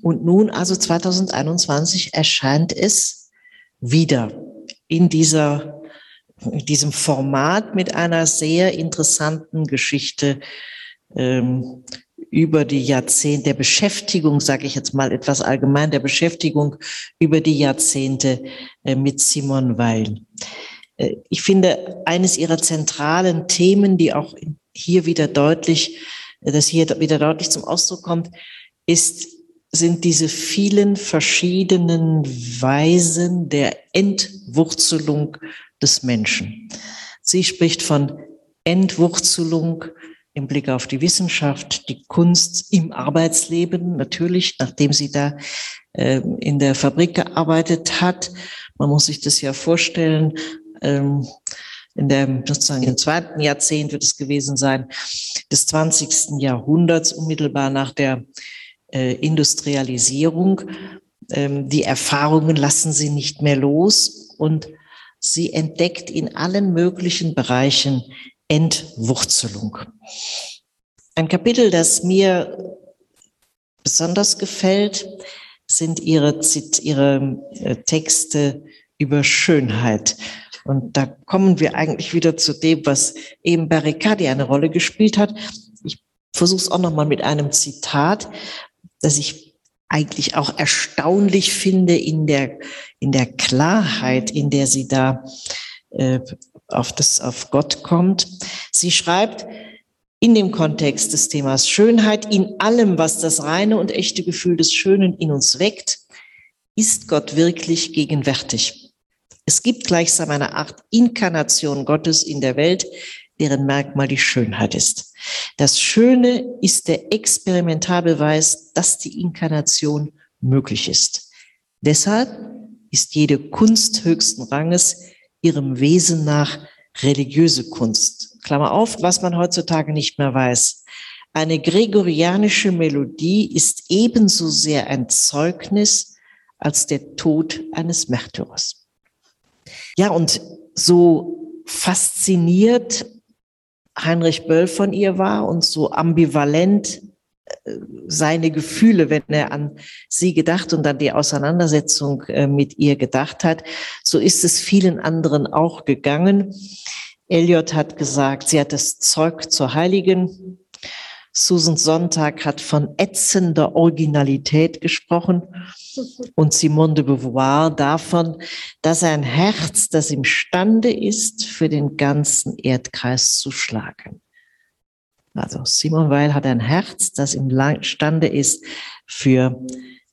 Und nun, also 2021, erscheint es wieder in dieser, in diesem Format mit einer sehr interessanten Geschichte ähm, über die Jahrzehnte der Beschäftigung, sage ich jetzt mal etwas allgemein, der Beschäftigung über die Jahrzehnte äh, mit Simon Weil. Äh, ich finde, eines ihrer zentralen Themen, die auch hier wieder deutlich, äh, das hier wieder deutlich zum Ausdruck kommt, ist, sind diese vielen verschiedenen Weisen der Entwurzelung des Menschen. Sie spricht von Entwurzelung im Blick auf die Wissenschaft, die Kunst im Arbeitsleben, natürlich, nachdem sie da äh, in der Fabrik gearbeitet hat. Man muss sich das ja vorstellen, ähm, in der sozusagen im zweiten Jahrzehnt wird es gewesen sein, des 20. Jahrhunderts, unmittelbar nach der äh, Industrialisierung. Ähm, die Erfahrungen lassen sie nicht mehr los und sie entdeckt in allen möglichen Bereichen Entwurzelung. Ein Kapitel, das mir besonders gefällt, sind ihre, ihre äh, Texte über Schönheit. Und da kommen wir eigentlich wieder zu dem, was eben bei Riccardi eine Rolle gespielt hat. Ich versuche es auch nochmal mit einem Zitat, das ich eigentlich auch erstaunlich finde in der, in der Klarheit, in der sie da äh, auf das, auf Gott kommt. Sie schreibt, in dem Kontext des Themas Schönheit, in allem, was das reine und echte Gefühl des Schönen in uns weckt, ist Gott wirklich gegenwärtig. Es gibt gleichsam eine Art Inkarnation Gottes in der Welt, deren Merkmal die Schönheit ist. Das Schöne ist der Experimentalbeweis, dass die Inkarnation möglich ist. Deshalb ist jede Kunst höchsten Ranges ihrem Wesen nach religiöse Kunst. Klammer auf, was man heutzutage nicht mehr weiß. Eine gregorianische Melodie ist ebenso sehr ein Zeugnis als der Tod eines Märtyrers. Ja, und so fasziniert Heinrich Böll von ihr war und so ambivalent seine Gefühle, wenn er an sie gedacht und an die Auseinandersetzung äh, mit ihr gedacht hat, so ist es vielen anderen auch gegangen. Eliot hat gesagt, sie hat das Zeug zur Heiligen. Susan Sonntag hat von ätzender Originalität gesprochen und Simone de Beauvoir davon, dass ein Herz, das imstande ist, für den ganzen Erdkreis zu schlagen. Also Simone Weil hat ein Herz, das imstande ist, für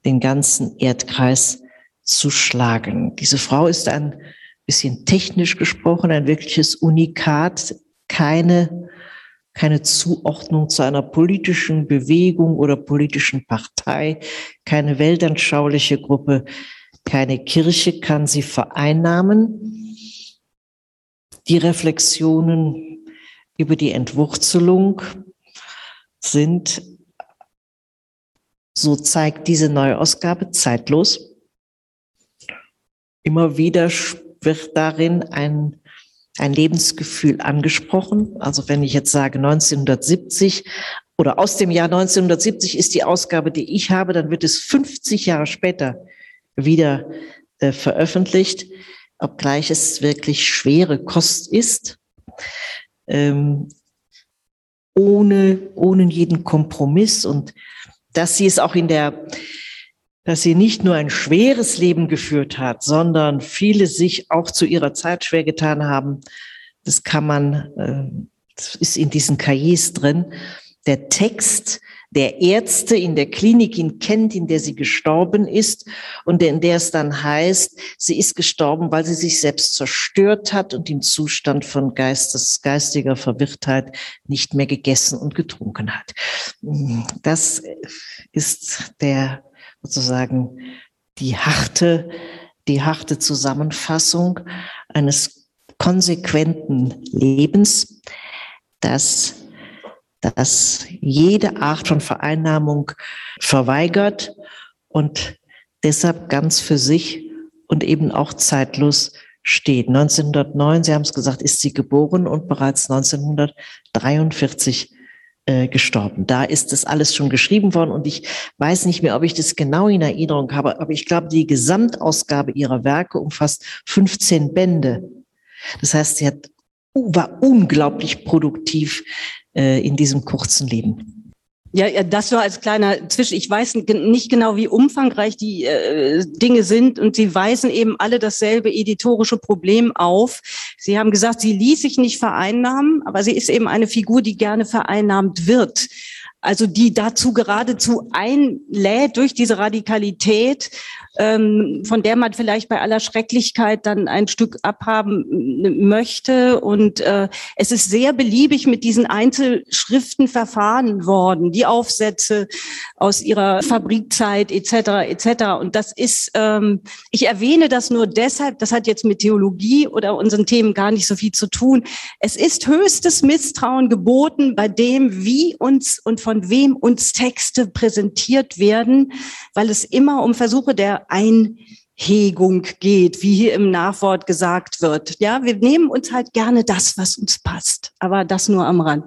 den ganzen Erdkreis zu schlagen. Diese Frau ist ein bisschen technisch gesprochen, ein wirkliches Unikat, keine, keine Zuordnung zu einer politischen Bewegung oder politischen Partei, keine weltanschauliche Gruppe, keine Kirche kann sie vereinnahmen. Die Reflexionen über die Entwurzelung sind, so zeigt diese Neuausgabe zeitlos. Immer wieder wird darin ein, ein Lebensgefühl angesprochen. Also wenn ich jetzt sage 1970 oder aus dem Jahr 1970 ist die Ausgabe, die ich habe, dann wird es 50 Jahre später wieder äh, veröffentlicht, obgleich es wirklich schwere Kost ist, ähm, ohne, ohne jeden Kompromiss und dass sie es auch in der dass sie nicht nur ein schweres Leben geführt hat, sondern viele sich auch zu ihrer Zeit schwer getan haben. Das kann man, äh, das ist in diesen Cahiers drin. Der Text der Ärzte in der Klinik in Kent, in der sie gestorben ist und in der es dann heißt, sie ist gestorben, weil sie sich selbst zerstört hat und im Zustand von Geistes, geistiger Verwirrtheit nicht mehr gegessen und getrunken hat. Das ist der sozusagen die harte, die harte Zusammenfassung eines konsequenten Lebens, das, das jede Art von Vereinnahmung verweigert und deshalb ganz für sich und eben auch zeitlos steht. 1909, Sie haben es gesagt, ist sie geboren und bereits 1943 äh, gestorben. Da ist das alles schon geschrieben worden und ich weiß nicht mehr, ob ich das genau in Erinnerung habe, aber ich glaube, die Gesamtausgabe ihrer Werke umfasst 15 Bände. Das heißt, sie hat, war unglaublich produktiv äh, in diesem kurzen Leben. Ja, ja, das nur als kleiner Zwischen. Ich weiß nicht genau, wie umfangreich die äh, Dinge sind und sie weisen eben alle dasselbe editorische Problem auf. Sie haben gesagt, sie ließ sich nicht vereinnahmen, aber sie ist eben eine Figur, die gerne vereinnahmt wird. Also die dazu geradezu einlädt durch diese Radikalität ähm, von der man vielleicht bei aller Schrecklichkeit dann ein Stück abhaben möchte. Und äh, es ist sehr beliebig mit diesen Einzelschriften verfahren worden, die Aufsätze aus ihrer Fabrikzeit etc. etc. Und das ist, ähm, ich erwähne das nur deshalb, das hat jetzt mit Theologie oder unseren Themen gar nicht so viel zu tun. Es ist höchstes Misstrauen geboten bei dem, wie uns und von wem uns Texte präsentiert werden, weil es immer um Versuche der Einhegung geht, wie hier im Nachwort gesagt wird. Ja, wir nehmen uns halt gerne das, was uns passt, aber das nur am Rand.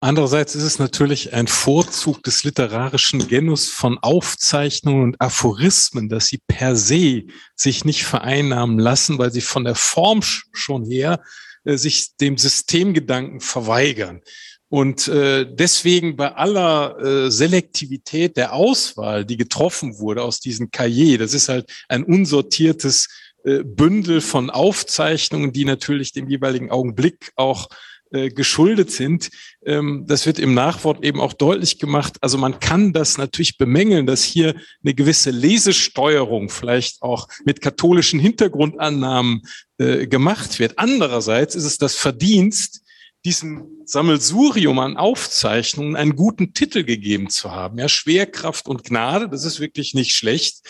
Andererseits ist es natürlich ein Vorzug des literarischen Genus von Aufzeichnungen und Aphorismen, dass sie per se sich nicht vereinnahmen lassen, weil sie von der Form schon her äh, sich dem Systemgedanken verweigern. Und äh, deswegen bei aller äh, Selektivität der Auswahl, die getroffen wurde aus diesem Cahier, das ist halt ein unsortiertes äh, Bündel von Aufzeichnungen, die natürlich dem jeweiligen Augenblick auch äh, geschuldet sind. Ähm, das wird im Nachwort eben auch deutlich gemacht. Also man kann das natürlich bemängeln, dass hier eine gewisse Lesesteuerung vielleicht auch mit katholischen Hintergrundannahmen äh, gemacht wird. Andererseits ist es das Verdienst diesem Sammelsurium an Aufzeichnungen einen guten Titel gegeben zu haben. Ja, Schwerkraft und Gnade, das ist wirklich nicht schlecht.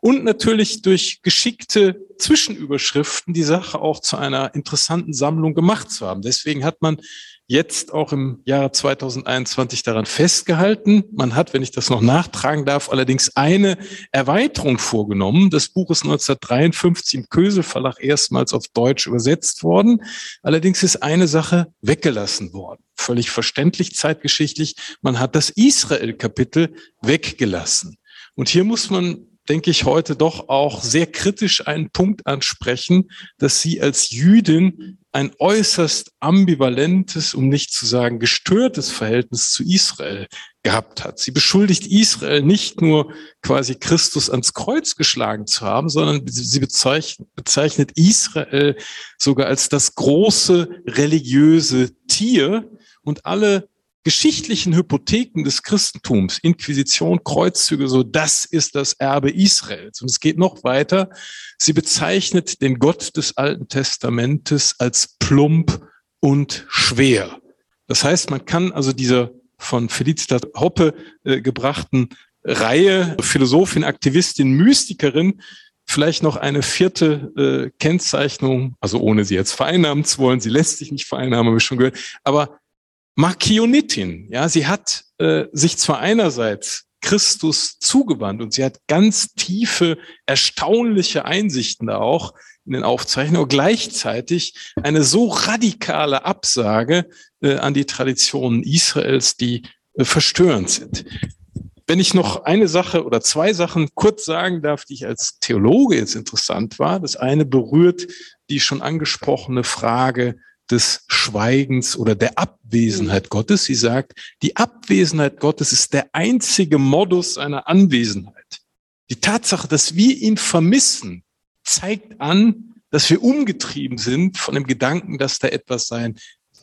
Und natürlich durch geschickte Zwischenüberschriften die Sache auch zu einer interessanten Sammlung gemacht zu haben. Deswegen hat man jetzt auch im Jahre 2021 daran festgehalten. Man hat, wenn ich das noch nachtragen darf, allerdings eine Erweiterung vorgenommen. Das Buch ist 1953 im Kösel Verlag erstmals auf Deutsch übersetzt worden. Allerdings ist eine Sache weggelassen worden. Völlig verständlich zeitgeschichtlich. Man hat das Israel-Kapitel weggelassen. Und hier muss man denke ich, heute doch auch sehr kritisch einen Punkt ansprechen, dass sie als Jüdin ein äußerst ambivalentes, um nicht zu sagen gestörtes Verhältnis zu Israel gehabt hat. Sie beschuldigt Israel nicht nur quasi Christus ans Kreuz geschlagen zu haben, sondern sie bezeichnet, Israel sogar als das große religiöse Tier und alle geschichtlichen Hypotheken des Christentums, Inquisition, Kreuzzüge, so das ist das Erbe Israels. Und es geht noch weiter. Sie bezeichnet den Gott des Alten Testamentes als plump und schwer. Das heißt, man kann also dieser von Felicitas Hoppe äh, gebrachten Reihe Philosophin, Aktivistin, Mystikerin vielleicht noch eine vierte äh, Kennzeichnung, also ohne sie jetzt vereinnahmen zu wollen, sie lässt sich nicht vereinnahmen, habe ich schon gehört, aber Markionitin. Ja, sie hat äh, sich zwar einerseits Christus zugewandt und sie hat ganz tiefe, erstaunliche Einsichten da auch in den Aufzeichnungen, aber gleichzeitig eine so radikale Absage äh, an die Traditionen Israels, die äh, verstörend sind. Wenn ich noch eine Sache oder zwei Sachen kurz sagen darf, die ich als Theologe jetzt interessant war. Das eine berührt die schon angesprochene Frage des Schweigens oder der Abwesenheit Gottes. Sie sagt, die Abwesenheit Gottes ist der einzige Modus einer Anwesenheit. Die Tatsache, dass wir ihn vermissen, zeigt an, dass wir umgetrieben sind von dem Gedanken, dass da etwas sein,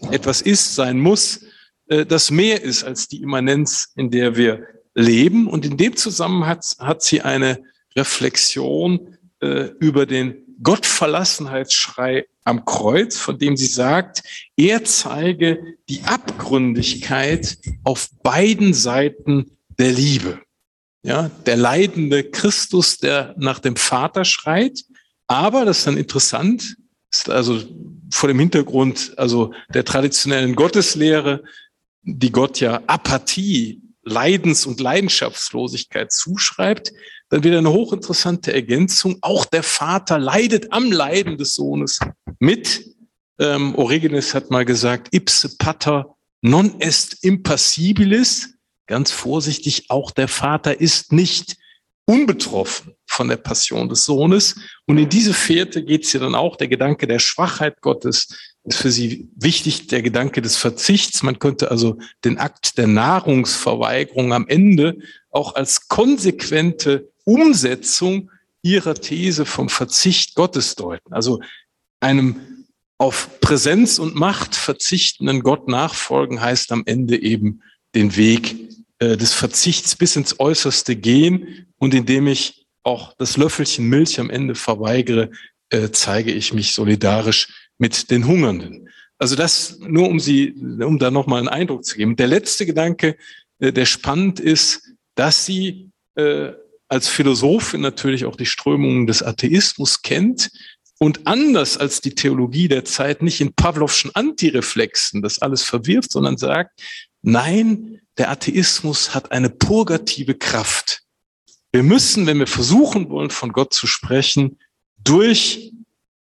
etwas ist, sein muss, äh, das mehr ist als die Immanenz, in der wir leben. Und in dem Zusammenhang hat, hat sie eine Reflexion äh, über den Gottverlassenheitsschrei am Kreuz, von dem sie sagt, er zeige die Abgründigkeit auf beiden Seiten der Liebe. Ja, der leidende Christus, der nach dem Vater schreit. Aber, das ist dann interessant, ist also vor dem Hintergrund, also der traditionellen Gotteslehre, die Gott ja Apathie, Leidens- und Leidenschaftslosigkeit zuschreibt, dann wieder eine hochinteressante Ergänzung. Auch der Vater leidet am Leiden des Sohnes mit. Ähm, Origenes hat mal gesagt, ipse pater non est impassibilis. Ganz vorsichtig, auch der Vater ist nicht unbetroffen von der Passion des Sohnes. Und in diese Fährte geht es ja dann auch, der Gedanke der Schwachheit Gottes ist für sie wichtig, der Gedanke des Verzichts. Man könnte also den Akt der Nahrungsverweigerung am Ende auch als konsequente Umsetzung ihrer These vom Verzicht Gottes deuten. Also einem auf Präsenz und Macht verzichtenden Gott nachfolgen heißt am Ende eben den Weg äh, des Verzichts bis ins Äußerste gehen und indem ich auch das Löffelchen Milch am Ende verweigere, äh, zeige ich mich solidarisch mit den Hungernden. Also das nur um sie, um da nochmal einen Eindruck zu geben. Der letzte Gedanke, äh, der spannend ist, dass sie als Philosophin natürlich auch die Strömungen des Atheismus kennt und anders als die Theologie der Zeit nicht in Pavlovschen Antireflexen das alles verwirft, sondern sagt, nein, der Atheismus hat eine purgative Kraft. Wir müssen, wenn wir versuchen wollen, von Gott zu sprechen, durch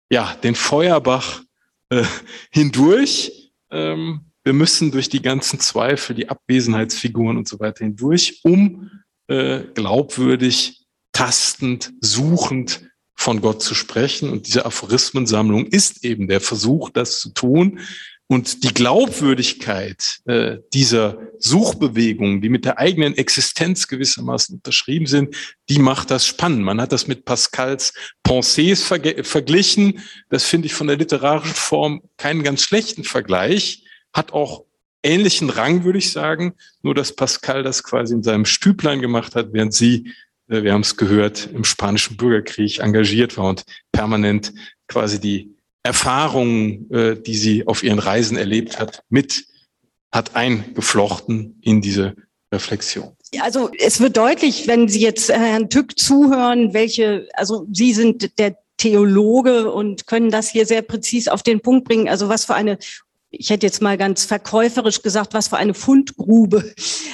ja, den Feuerbach äh, hindurch. Ähm, wir müssen durch die ganzen Zweifel, die Abwesenheitsfiguren und so weiter hindurch, um äh, glaubwürdig, tastend, suchend von Gott zu sprechen. Und diese Aphorismensammlung ist eben der Versuch, das zu tun. Und die Glaubwürdigkeit äh, dieser Suchbewegungen, die mit der eigenen Existenz gewissermaßen unterschrieben sind, die macht das spannend. Man hat das mit Pascals Pensées ver verglichen. Das finde ich von der literarischen Form keinen ganz schlechten Vergleich. Hat auch ähnlichen Rang, würde ich sagen, nur dass Pascal das quasi in seinem Stüblein gemacht hat, während sie, äh, wir haben es gehört, im spanischen Bürgerkrieg engagiert war und permanent quasi die Erfahrungen, äh, die sie auf ihren Reisen erlebt hat, mit hat eingeflochten in diese Reflexion. Also es wird deutlich, wenn Sie jetzt Herrn Tück zuhören, welche, also Sie sind der Theologe und können das hier sehr präzis auf den Punkt bringen. Also was für eine ich hätte jetzt mal ganz verkäuferisch gesagt, was für eine Fundgrube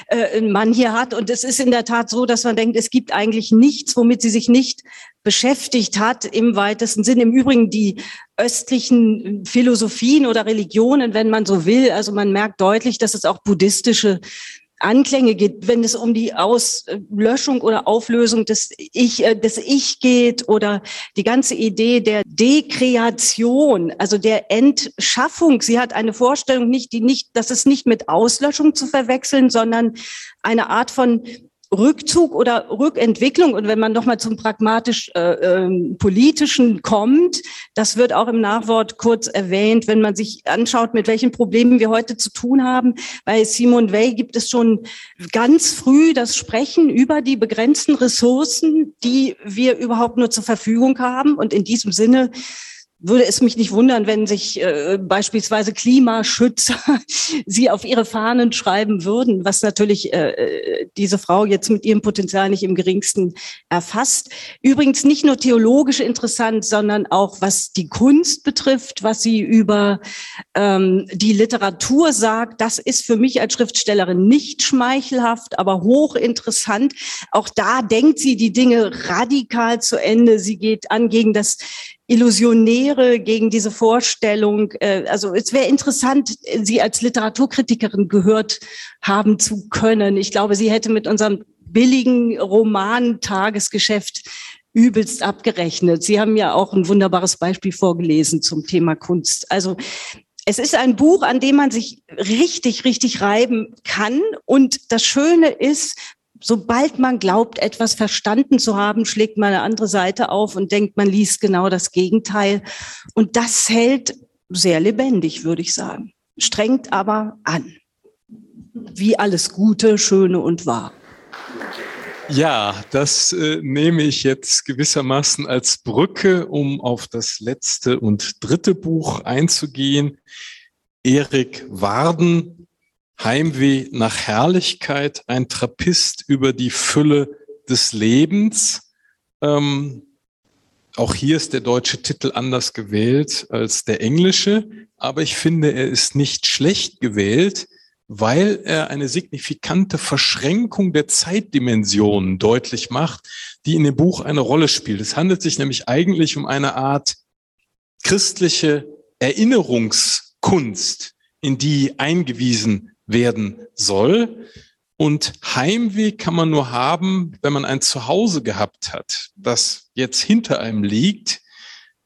äh, man hier hat. Und es ist in der Tat so, dass man denkt, es gibt eigentlich nichts, womit sie sich nicht beschäftigt hat im weitesten Sinn. Im Übrigen die östlichen Philosophien oder Religionen, wenn man so will. Also man merkt deutlich, dass es auch buddhistische Anklänge geht, wenn es um die Auslöschung oder Auflösung des Ich, äh, des Ich geht oder die ganze Idee der Dekreation, also der Entschaffung. Sie hat eine Vorstellung nicht, die nicht, das ist nicht mit Auslöschung zu verwechseln, sondern eine Art von Rückzug oder Rückentwicklung und wenn man nochmal zum pragmatisch äh, äh, politischen kommt, das wird auch im Nachwort kurz erwähnt, wenn man sich anschaut, mit welchen Problemen wir heute zu tun haben. Bei Simon Weil gibt es schon ganz früh das Sprechen über die begrenzten Ressourcen, die wir überhaupt nur zur Verfügung haben und in diesem Sinne würde es mich nicht wundern, wenn sich äh, beispielsweise Klimaschützer sie auf ihre Fahnen schreiben würden, was natürlich äh, diese Frau jetzt mit ihrem Potenzial nicht im geringsten erfasst. Übrigens nicht nur theologisch interessant, sondern auch was die Kunst betrifft, was sie über ähm, die Literatur sagt. Das ist für mich als Schriftstellerin nicht schmeichelhaft, aber hochinteressant. Auch da denkt sie die Dinge radikal zu Ende. Sie geht an gegen das Illusionäre gegen diese Vorstellung. Äh, also es wäre interessant, Sie als Literaturkritikerin gehört haben zu können. Ich glaube, sie hätte mit unserem billigen Roman-Tagesgeschäft übelst abgerechnet. Sie haben ja auch ein wunderbares Beispiel vorgelesen zum Thema Kunst. Also es ist ein Buch, an dem man sich richtig, richtig reiben kann. Und das Schöne ist, sobald man glaubt, etwas verstanden zu haben, schlägt man eine andere Seite auf und denkt, man liest genau das Gegenteil. Und das hält sehr lebendig, würde ich sagen. Strengt aber an. Wie alles Gute, Schöne und Wahr. Ja, das äh, nehme ich jetzt gewissermaßen als Brücke, um auf das letzte und dritte Buch einzugehen. Erik Warden Heimweh nach Herrlichkeit, ein Trappist über die Fülle des Lebens. Ähm, auch hier ist der deutsche Titel anders gewählt als der englische, aber ich finde, er ist nicht schlecht gewählt, weil er eine signifikante Verschränkung der Zeitdimensionen deutlich macht, die in dem Buch eine Rolle spielt. Es handelt sich nämlich eigentlich um eine Art christliche Erinnerungskunst, in die eingewiesen werden soll. Und Heimweh kann man nur haben, wenn man ein Zuhause gehabt hat, das jetzt hinter einem liegt.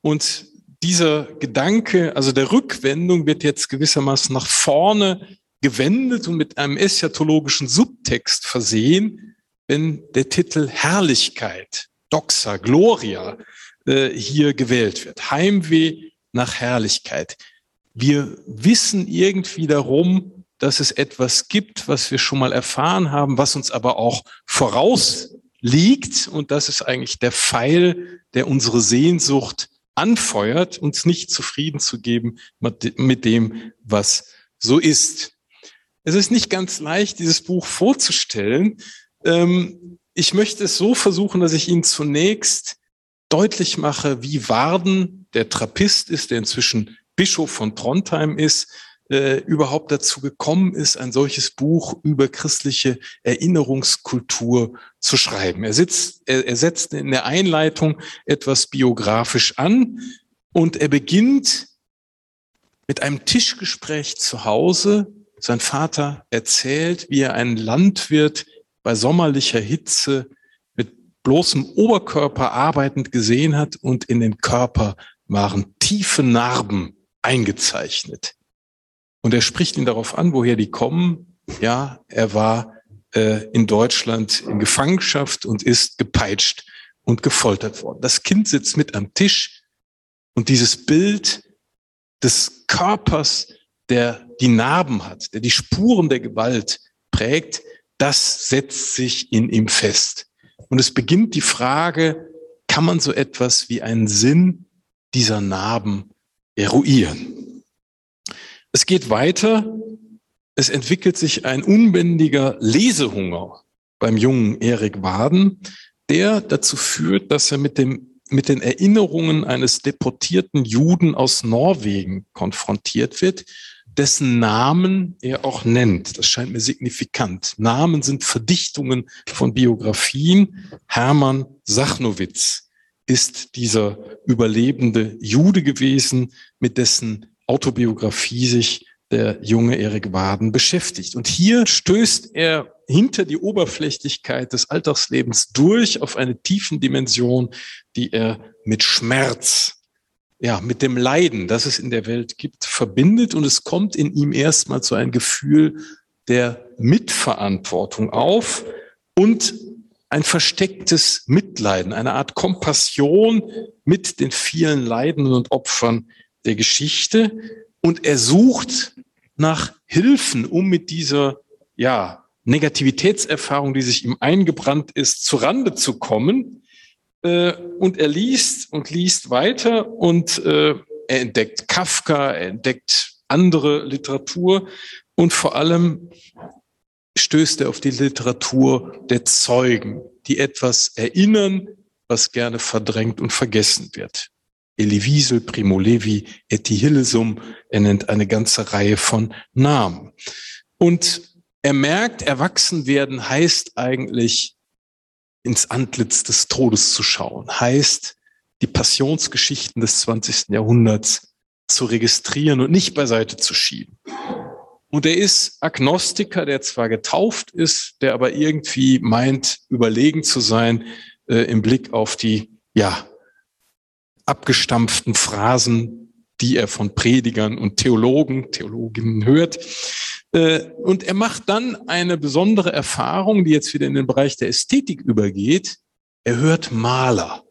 Und dieser Gedanke, also der Rückwendung wird jetzt gewissermaßen nach vorne gewendet und mit einem eschatologischen Subtext versehen, wenn der Titel Herrlichkeit, Doxa, Gloria äh, hier gewählt wird. Heimweh nach Herrlichkeit. Wir wissen irgendwie darum, dass es etwas gibt, was wir schon mal erfahren haben, was uns aber auch vorausliegt. Und das ist eigentlich der Pfeil, der unsere Sehnsucht anfeuert, uns nicht zufrieden zu geben mit dem, was so ist. Es ist nicht ganz leicht, dieses Buch vorzustellen. Ähm, ich möchte es so versuchen, dass ich Ihnen zunächst deutlich mache, wie Warden, der Trappist ist, der inzwischen Bischof von Trondheim ist, äh, überhaupt dazu gekommen ist, ein solches Buch über christliche Erinnerungskultur zu schreiben. Er, sitzt, er, er setzt in der Einleitung etwas biografisch an und er beginnt mit einem Tischgespräch zu Hause. Sein Vater erzählt, wie er einen Landwirt bei sommerlicher Hitze mit bloßem Oberkörper arbeitend gesehen hat und in den Körper waren tiefe Narben eingezeichnet. Und er spricht ihn darauf an, woher die kommen. Ja, er war äh, in Deutschland in Gefangenschaft und ist gepeitscht und gefoltert worden. Das Kind sitzt mit am Tisch und dieses Bild des Körpers, der die Narben hat, der die Spuren der Gewalt prägt, das setzt sich in ihm fest. Und es beginnt die Frage, kann man so etwas wie einen Sinn dieser Narben eruieren. Es geht weiter. Es entwickelt sich ein unbändiger Lesehunger beim jungen Erik Waden, der dazu führt, dass er mit dem mit den Erinnerungen eines deportierten Juden aus Norwegen konfrontiert wird, dessen Namen er auch nennt. Das scheint mir signifikant. Namen sind Verdichtungen von Biografien. Hermann Sachnowitz ist dieser überlebende Jude gewesen, mit dessen Autobiografie sich der junge Erik Waden beschäftigt. Und hier stößt er hinter die Oberflächlichkeit des Alltagslebens durch auf eine tiefen Dimension, die er mit Schmerz, ja, mit dem Leiden, das es in der Welt gibt, verbindet. Und es kommt in ihm erstmal zu einem Gefühl der Mitverantwortung auf und ein verstecktes Mitleiden, eine Art Kompassion mit den vielen Leidenden und Opfern der Geschichte. Und er sucht nach Hilfen, um mit dieser, ja, Negativitätserfahrung, die sich ihm eingebrannt ist, zu Rande zu kommen. Äh, und er liest und liest weiter und äh, er entdeckt Kafka, er entdeckt andere Literatur und vor allem stößt er auf die Literatur der Zeugen, die etwas erinnern, was gerne verdrängt und vergessen wird. Elie Wiesel, Primo Levi, Etty Hillesum, er nennt eine ganze Reihe von Namen. Und er merkt, erwachsen werden heißt eigentlich ins Antlitz des Todes zu schauen, heißt die Passionsgeschichten des 20. Jahrhunderts zu registrieren und nicht beiseite zu schieben. Und er ist Agnostiker, der zwar getauft ist, der aber irgendwie meint, überlegen zu sein äh, im Blick auf die, ja, abgestampften Phrasen, die er von Predigern und Theologen, Theologinnen hört. Äh, und er macht dann eine besondere Erfahrung, die jetzt wieder in den Bereich der Ästhetik übergeht. Er hört Maler.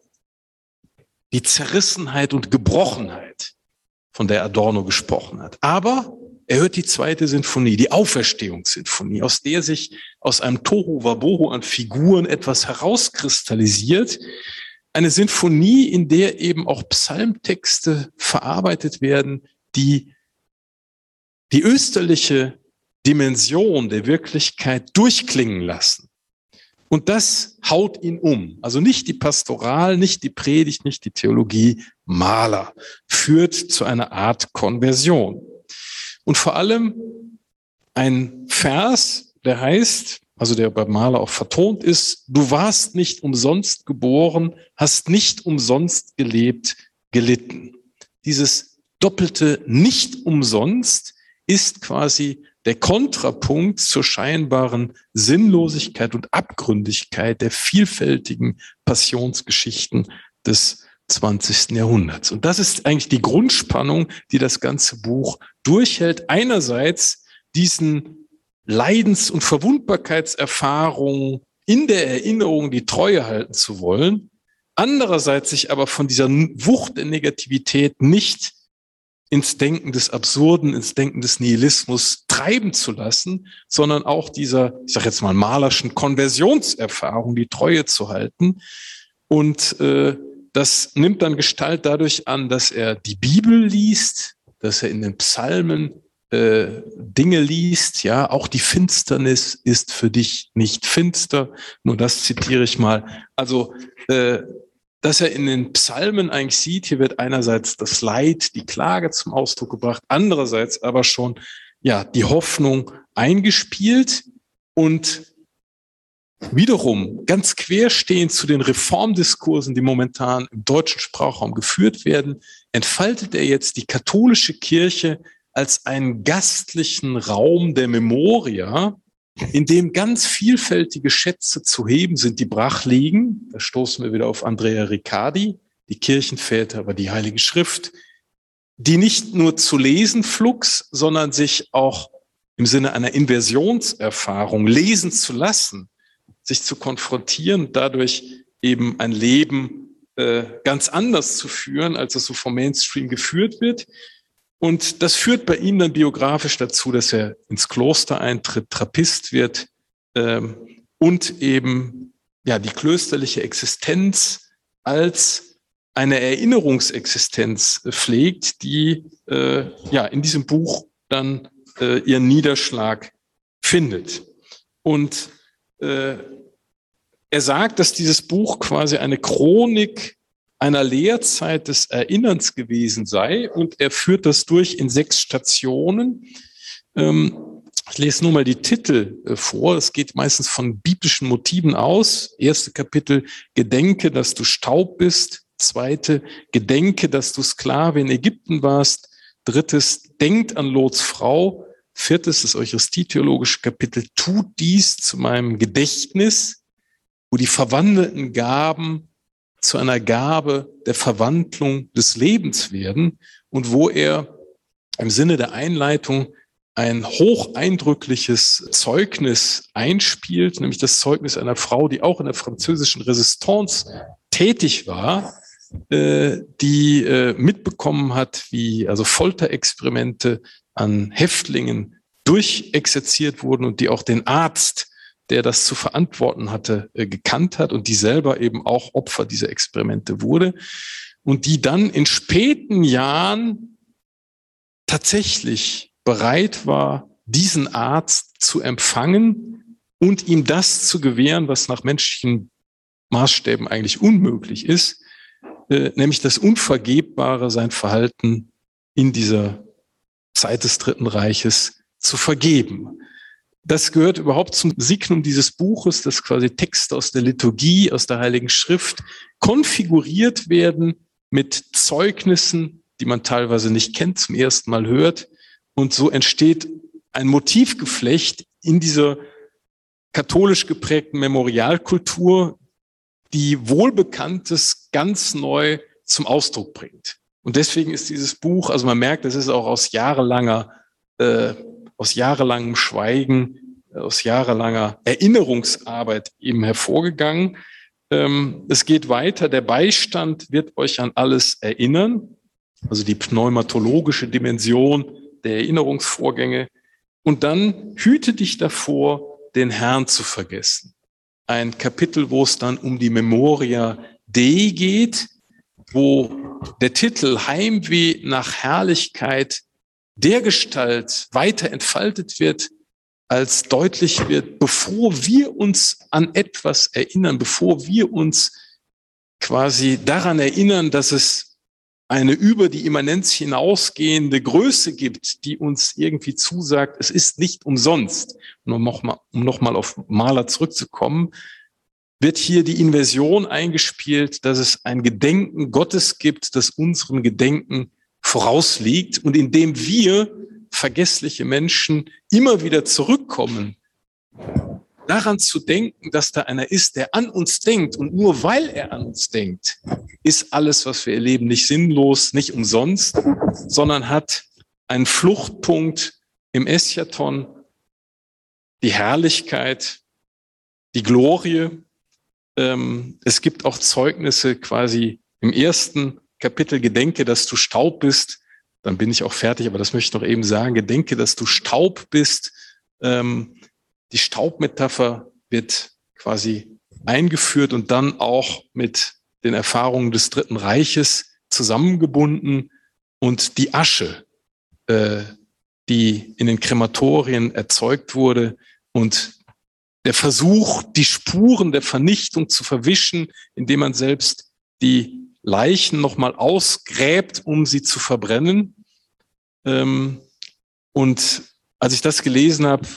Die Zerrissenheit und Gebrochenheit, von der Adorno gesprochen hat. Aber er hört die zweite Sinfonie, die Auferstehungssinfonie, aus der sich aus einem Tohu Wabohu an Figuren etwas herauskristallisiert. Eine Sinfonie, in der eben auch Psalmtexte verarbeitet werden, die die österliche Dimension der Wirklichkeit durchklingen lassen. Und das haut ihn um. Also nicht die Pastoral, nicht die Predigt, nicht die Theologie, Maler, führt zu einer Art Konversion. Und vor allem ein Vers, der heißt, also der bei Maler auch vertont ist, du warst nicht umsonst geboren, hast nicht umsonst gelebt, gelitten. Dieses doppelte nicht umsonst ist quasi der Kontrapunkt zur scheinbaren Sinnlosigkeit und Abgründigkeit der vielfältigen Passionsgeschichten des 20. Jahrhunderts. Und das ist eigentlich die Grundspannung, die das ganze Buch durchhält. Einerseits diesen Leidens- und Verwundbarkeitserfahrungen in der Erinnerung die Treue halten zu wollen, andererseits sich aber von dieser Wucht der Negativität nicht ins Denken des Absurden, ins Denken des Nihilismus treiben zu lassen, sondern auch dieser, ich sage jetzt mal, malerschen Konversionserfahrung die Treue zu halten. Und äh, das nimmt dann Gestalt dadurch an, dass er die Bibel liest, dass er in den Psalmen äh, Dinge liest, ja, auch die Finsternis ist für dich nicht finster. Nur das zitiere ich mal. Also äh, dass er in den Psalmen eigentlich sieht, hier wird einerseits das Leid, die Klage zum Ausdruck gebracht, andererseits aber schon ja die Hoffnung eingespielt und wiederum ganz querstehend zu den Reformdiskursen, die momentan im deutschen Sprachraum geführt werden, entfaltet er jetzt die katholische Kirche als einen gastlichen Raum der Memoria, in dem ganz vielfältige Schätze zu heben sind, die brach liegen. Da stoßen wir wieder auf Andrea Riccardi, die Kirchenväter, aber die Heilige Schrift, die nicht nur zu lesen flux, sondern sich auch im Sinne einer Inversionserfahrung lesen zu lassen, sich zu konfrontieren, dadurch eben ein Leben äh, ganz anders zu führen, als es so vom Mainstream geführt wird. Und das führt bei ihm dann biografisch dazu, dass er ins Kloster eintritt, Trappist wird ähm, und eben ja die klösterliche Existenz als eine Erinnerungsexistenz pflegt, die äh, ja in diesem Buch dann äh, ihren Niederschlag findet. Und äh, er sagt, dass dieses Buch quasi eine Chronik einer Lehrzeit des Erinnerns gewesen sei und er führt das durch in sechs Stationen. Ähm, ich lese nur mal die Titel äh, vor. Es geht meistens von biblischen Motiven aus. Erste Kapitel, Gedenke, dass du Staub bist. Zweite, Gedenke, dass du Sklave in Ägypten warst. Drittes, denkt an Lots Frau. Viertes, das Eucharistie-theologische Kapitel, tut dies zu meinem Gedächtnis, wo die verwandelten Gaben zu einer Gabe der Verwandlung des Lebens werden und wo er im Sinne der Einleitung ein hocheindrückliches Zeugnis einspielt, nämlich das Zeugnis einer Frau, die auch in der französischen Resistance tätig war, äh, die äh, mitbekommen hat, wie also Folterexperimente an Häftlingen durchexerziert wurden und die auch den Arzt, der das zu verantworten hatte, äh, gekannt hat und die selber eben auch Opfer dieser Experimente wurde und die dann in späten Jahren tatsächlich bereit war, diesen Arzt zu empfangen und ihm das zu gewähren, was nach menschlichen Maßstäben eigentlich unmöglich ist, äh, nämlich das Unvergebbare, sein Verhalten in dieser Zeit des Dritten Reiches zu vergeben. Das gehört überhaupt zum Signum dieses Buches, dass quasi Texte aus der Liturgie, aus der Heiligen Schrift konfiguriert werden mit Zeugnissen, die man teilweise nicht kennt, zum ersten Mal hört, und so entsteht ein Motivgeflecht in dieser katholisch geprägten Memorialkultur, die Wohlbekanntes ganz neu zum Ausdruck bringt. Und deswegen ist dieses Buch, also man merkt, es ist auch aus jahrelanger, äh, aus jahrelangem Schweigen, aus jahrelanger Erinnerungsarbeit eben hervorgegangen. Ähm, es geht weiter. Der Beistand wird euch an alles erinnern. Also die pneumatologische Dimension der Erinnerungsvorgänge. Und dann hüte dich davor, den Herrn zu vergessen. Ein Kapitel, wo es dann um die Memoria Dei geht, wo der Titel Heimweh nach Herrlichkeit der Gestalt weiter entfaltet wird, als deutlich wird, bevor wir uns an etwas erinnern, bevor wir uns quasi daran erinnern, dass es eine über die Immanenz hinausgehende Größe gibt, die uns irgendwie zusagt, es ist nicht umsonst. Und um nochmal um noch auf Maler zurückzukommen, wird hier die Inversion eingespielt, dass es ein Gedenken Gottes gibt, das unseren Gedenken vorausliegt und indem wir vergessliche Menschen immer wieder zurückkommen daran zu denken, dass da einer ist, der an uns denkt und nur weil er an uns denkt, ist alles, was wir erleben, nicht sinnlos, nicht umsonst, sondern hat einen Fluchtpunkt im Eschaton, die Herrlichkeit, die Glorie. Ähm, es gibt auch Zeugnisse quasi im ersten Kapitel, Gedenke, dass du Staub bist. Dann bin ich auch fertig, aber das möchte ich noch eben sagen. Gedenke, dass du Staub bist. Ähm, die Staubmetapher wird quasi eingeführt und dann auch mit den Erfahrungen des Dritten Reiches zusammengebunden und die Asche, äh, die in den Krematorien erzeugt wurde und der Versuch, die Spuren der Vernichtung zu verwischen, indem man selbst die Leichen nochmal ausgräbt, um sie zu verbrennen. Ähm, und als ich das gelesen habe,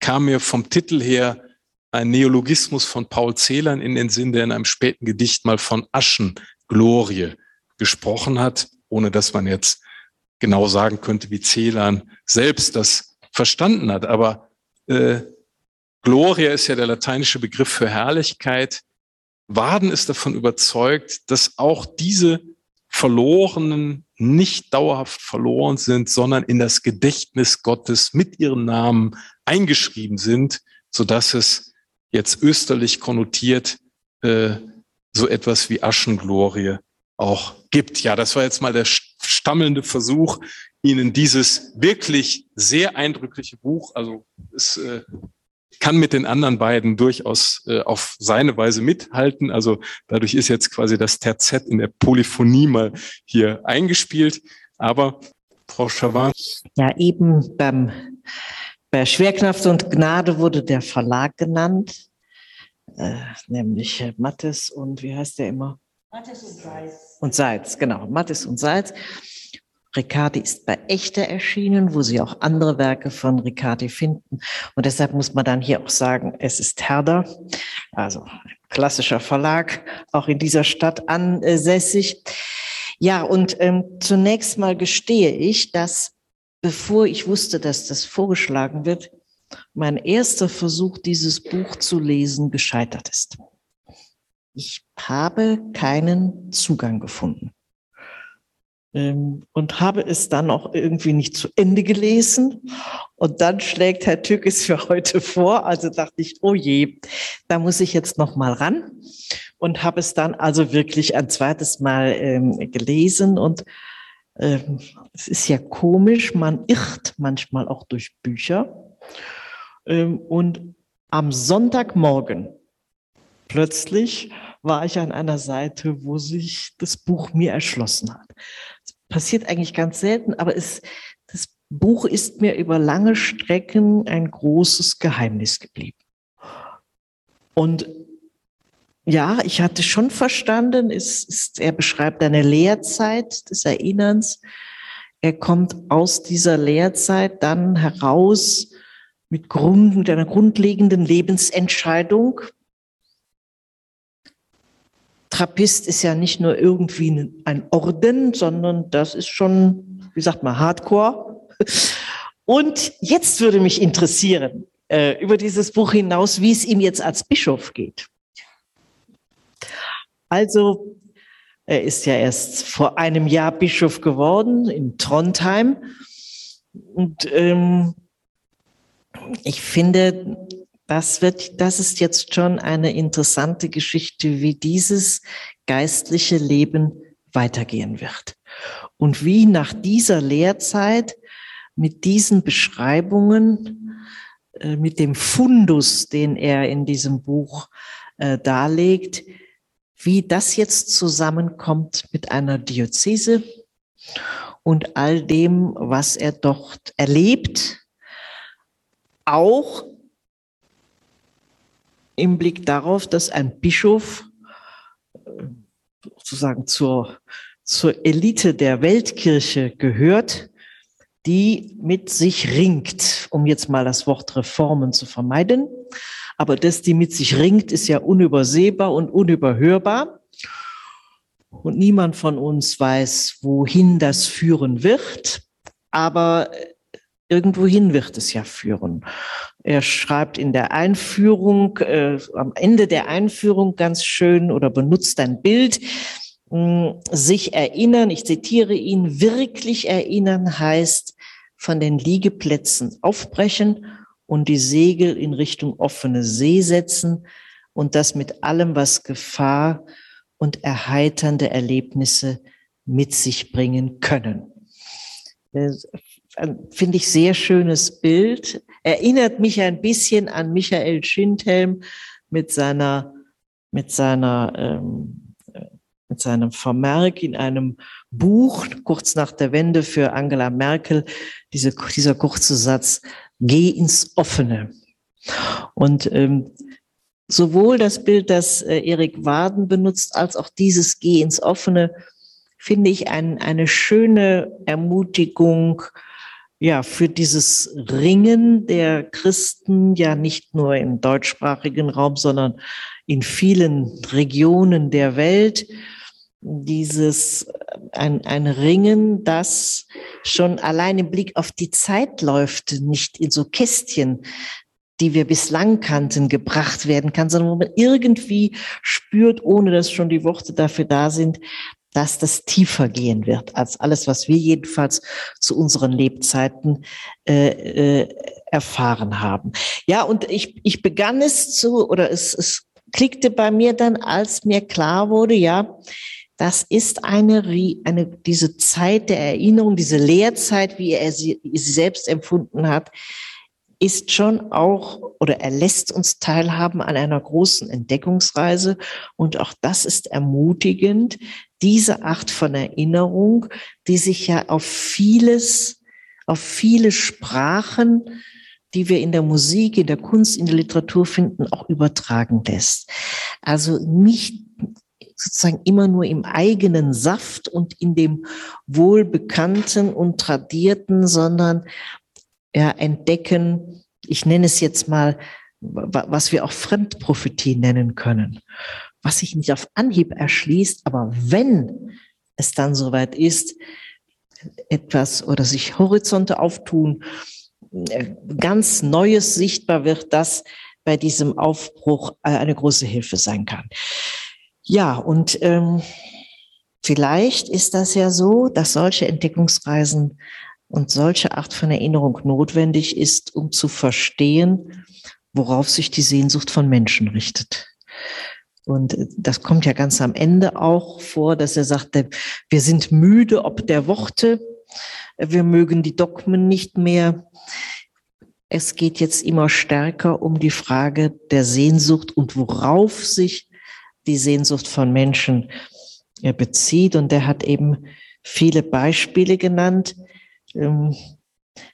kam mir vom Titel her ein Neologismus von Paul Celan in den Sinn, der in einem späten Gedicht mal von Aschenglorie gesprochen hat, ohne dass man jetzt genau sagen könnte, wie Celan selbst das verstanden hat. Aber äh, Gloria ist ja der lateinische Begriff für Herrlichkeit. Waden ist davon überzeugt, dass auch diese Verlorenen nicht dauerhaft verloren sind, sondern in das Gedächtnis Gottes mit ihrem Namen eingeschrieben sind, so dass es jetzt österlich konnotiert äh, so etwas wie Aschenglorie auch gibt. Ja, das war jetzt mal der stammelnde Versuch, Ihnen dieses wirklich sehr eindrückliche Buch, also es äh, kann mit den anderen beiden durchaus äh, auf seine Weise mithalten. Also dadurch ist jetzt quasi das Terzett in der Polyphonie mal hier eingespielt. Aber Frau Schawan. Ja, eben beim, bei Schwerkraft und Gnade wurde der Verlag genannt, äh, nämlich äh, Mattes und wie heißt der immer? Mattes und Seitz. Und Seitz, genau, Mattes und Seitz. Riccardi ist bei Echter erschienen, wo Sie auch andere Werke von Riccardi finden. Und deshalb muss man dann hier auch sagen, es ist Herder, also klassischer Verlag, auch in dieser Stadt ansässig. Ja, und ähm, zunächst mal gestehe ich, dass bevor ich wusste, dass das vorgeschlagen wird, mein erster Versuch, dieses Buch zu lesen, gescheitert ist. Ich habe keinen Zugang gefunden und habe es dann auch irgendwie nicht zu Ende gelesen. Und dann schlägt Herr Tück es für heute vor. Also dachte ich, oh je, da muss ich jetzt noch mal ran und habe es dann also wirklich ein zweites Mal ähm, gelesen und ähm, es ist ja komisch, man irrt manchmal auch durch Bücher ähm, und am Sonntagmorgen plötzlich war ich an einer Seite, wo sich das Buch mir erschlossen hat. Passiert eigentlich ganz selten, aber es, das Buch ist mir über lange Strecken ein großes Geheimnis geblieben. Und ja, ich hatte schon verstanden, es ist, er beschreibt eine Lehrzeit des Erinnerns. Er kommt aus dieser Lehrzeit dann heraus mit, Grund, mit einer grundlegenden Lebensentscheidung, Trappist ist ja nicht nur irgendwie ein Orden, sondern das ist schon, wie sagt man, Hardcore. Und jetzt würde mich interessieren, äh, über dieses Buch hinaus, wie es ihm jetzt als Bischof geht. Also, er ist ja erst vor einem Jahr Bischof geworden in Trondheim. Und ähm, ich finde, das wird, das ist jetzt schon eine interessante Geschichte, wie dieses geistliche Leben weitergehen wird. Und wie nach dieser Lehrzeit mit diesen Beschreibungen, äh, mit dem Fundus, den er in diesem Buch äh, darlegt, wie das jetzt zusammenkommt mit einer Diözese und all dem, was er dort erlebt, auch im Blick darauf, dass ein Bischof äh, sozusagen zur, zur Elite der Weltkirche gehört, die mit sich ringt, um jetzt mal das Wort Reformen zu vermeiden. Aber das, die mit sich ringt, ist ja unübersehbar und unüberhörbar. Und niemand von uns weiß, wohin das führen wird. Aber irgendwohin wird es ja führen. Er schreibt in der Einführung, äh, am Ende der Einführung ganz schön oder benutzt ein Bild, hm, sich erinnern, ich zitiere ihn, wirklich erinnern heißt von den Liegeplätzen aufbrechen und die Segel in Richtung offene See setzen und das mit allem, was Gefahr und erheiternde Erlebnisse mit sich bringen können finde ich, sehr schönes Bild. Erinnert mich ein bisschen an Michael Schindhelm mit seiner, mit seiner, ähm, mit seinem Vermerk in einem Buch kurz nach der Wende für Angela Merkel, diese, dieser kurze Satz, geh ins Offene. Und ähm, sowohl das Bild, das äh, Erik Waden benutzt, als auch dieses Geh ins Offene, finde ich ein, eine schöne Ermutigung, ja, für dieses Ringen der Christen ja nicht nur im deutschsprachigen Raum, sondern in vielen Regionen der Welt. Dieses, ein, ein Ringen, das schon allein im Blick auf die Zeit läuft, nicht in so Kästchen, die wir bislang kannten, gebracht werden kann, sondern wo man irgendwie spürt, ohne dass schon die Worte dafür da sind, dass das tiefer gehen wird als alles, was wir jedenfalls zu unseren Lebzeiten äh, äh, erfahren haben. Ja, und ich, ich begann es zu, oder es, es klickte bei mir dann, als mir klar wurde, ja, das ist eine, eine, diese Zeit der Erinnerung, diese Lehrzeit, wie er sie, sie selbst empfunden hat, ist schon auch oder er lässt uns teilhaben an einer großen Entdeckungsreise. Und auch das ist ermutigend, diese Art von Erinnerung, die sich ja auf vieles, auf viele Sprachen, die wir in der Musik, in der Kunst, in der Literatur finden, auch übertragen lässt. Also nicht sozusagen immer nur im eigenen Saft und in dem wohlbekannten und tradierten, sondern ja, entdecken, ich nenne es jetzt mal, was wir auch Fremdprophetie nennen können, was sich nicht auf Anhieb erschließt, aber wenn es dann soweit ist, etwas oder sich Horizonte auftun, äh, ganz Neues sichtbar wird, das bei diesem Aufbruch äh, eine große Hilfe sein kann. Ja, und ähm, vielleicht ist das ja so, dass solche Entdeckungsreisen und solche Art von Erinnerung notwendig ist, um zu verstehen, worauf sich die Sehnsucht von Menschen richtet. Und das kommt ja ganz am Ende auch vor, dass er sagte, wir sind müde ob der Worte, wir mögen die Dogmen nicht mehr. Es geht jetzt immer stärker um die Frage der Sehnsucht und worauf sich die Sehnsucht von Menschen bezieht. Und er hat eben viele Beispiele genannt, ähm,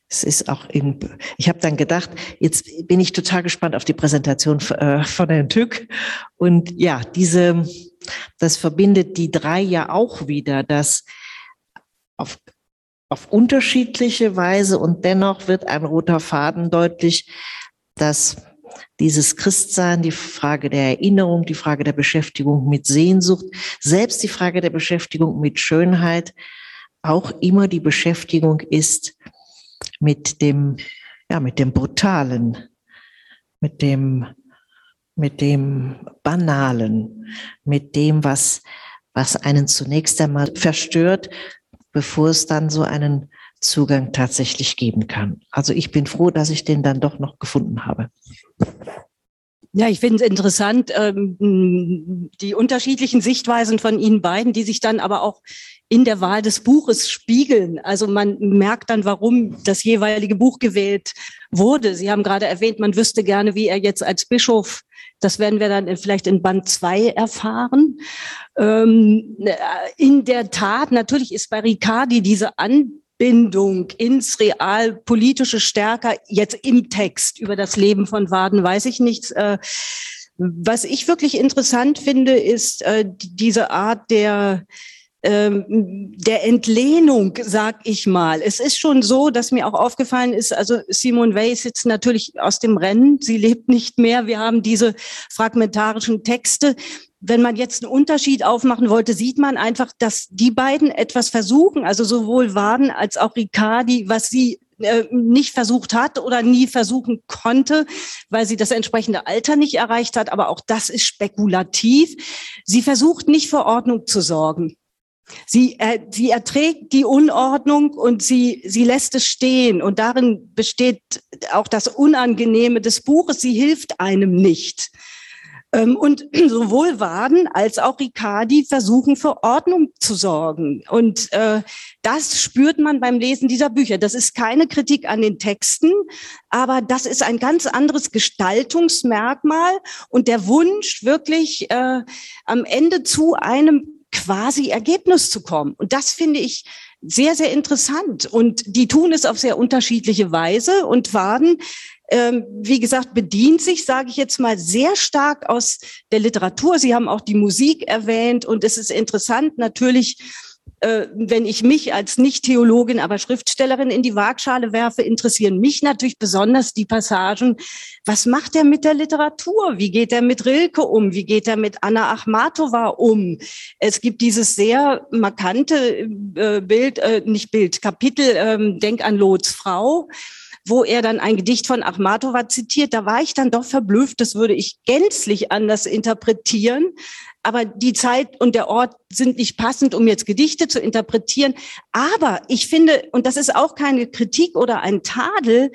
es ist auch in, ich habe dann gedacht, jetzt bin ich total gespannt auf die Präsentation äh, von Herrn Tück. Und ja, diese, das verbindet die drei ja auch wieder, dass auf, auf unterschiedliche Weise und dennoch wird ein roter Faden deutlich, dass dieses Christsein, die Frage der Erinnerung, die Frage der Beschäftigung mit Sehnsucht, selbst die Frage der Beschäftigung mit Schönheit auch immer die Beschäftigung ist mit dem, ja, mit dem Brutalen, mit dem, mit dem Banalen, mit dem, was, was einen zunächst einmal verstört, bevor es dann so einen Zugang tatsächlich geben kann. Also ich bin froh, dass ich den dann doch noch gefunden habe. Ja, ich finde es interessant, ähm, die unterschiedlichen Sichtweisen von Ihnen beiden, die sich dann aber auch in der Wahl des Buches spiegeln. Also man merkt dann, warum das jeweilige Buch gewählt wurde. Sie haben gerade erwähnt, man wüsste gerne, wie er jetzt als Bischof, das werden wir dann vielleicht in Band zwei erfahren. Ähm, in der Tat, natürlich ist bei Riccardi diese Anbindung ins Realpolitische stärker, jetzt im Text über das Leben von Waden weiß ich nichts. Äh, was ich wirklich interessant finde, ist äh, diese Art der ähm, der Entlehnung, sag ich mal. Es ist schon so, dass mir auch aufgefallen ist, also Simone Weil sitzt natürlich aus dem Rennen, sie lebt nicht mehr. Wir haben diese fragmentarischen Texte. Wenn man jetzt einen Unterschied aufmachen wollte, sieht man einfach, dass die beiden etwas versuchen, also sowohl Waden als auch Riccardi, was sie äh, nicht versucht hat oder nie versuchen konnte, weil sie das entsprechende Alter nicht erreicht hat. Aber auch das ist spekulativ. Sie versucht nicht für Ordnung zu sorgen. Sie, äh, sie erträgt die Unordnung und sie, sie lässt es stehen. Und darin besteht auch das Unangenehme des Buches. Sie hilft einem nicht. Ähm, und sowohl Waden als auch Riccardi versuchen für Ordnung zu sorgen. Und äh, das spürt man beim Lesen dieser Bücher. Das ist keine Kritik an den Texten, aber das ist ein ganz anderes Gestaltungsmerkmal und der Wunsch, wirklich äh, am Ende zu einem quasi Ergebnis zu kommen. Und das finde ich sehr, sehr interessant. Und die tun es auf sehr unterschiedliche Weise und Waden, ähm, wie gesagt, bedient sich, sage ich jetzt mal, sehr stark aus der Literatur. Sie haben auch die Musik erwähnt und es ist interessant natürlich, äh, wenn ich mich als Nicht-Theologin, aber Schriftstellerin in die Waagschale werfe, interessieren mich natürlich besonders die Passagen. Was macht er mit der Literatur? Wie geht er mit Rilke um? Wie geht er mit Anna Achmatova um? Es gibt dieses sehr markante äh, Bild, äh, nicht Bild, Kapitel, äh, Denk an Loths Frau wo er dann ein Gedicht von Achmatova zitiert. Da war ich dann doch verblüfft. Das würde ich gänzlich anders interpretieren aber die Zeit und der Ort sind nicht passend, um jetzt Gedichte zu interpretieren. Aber ich finde, und das ist auch keine Kritik oder ein Tadel,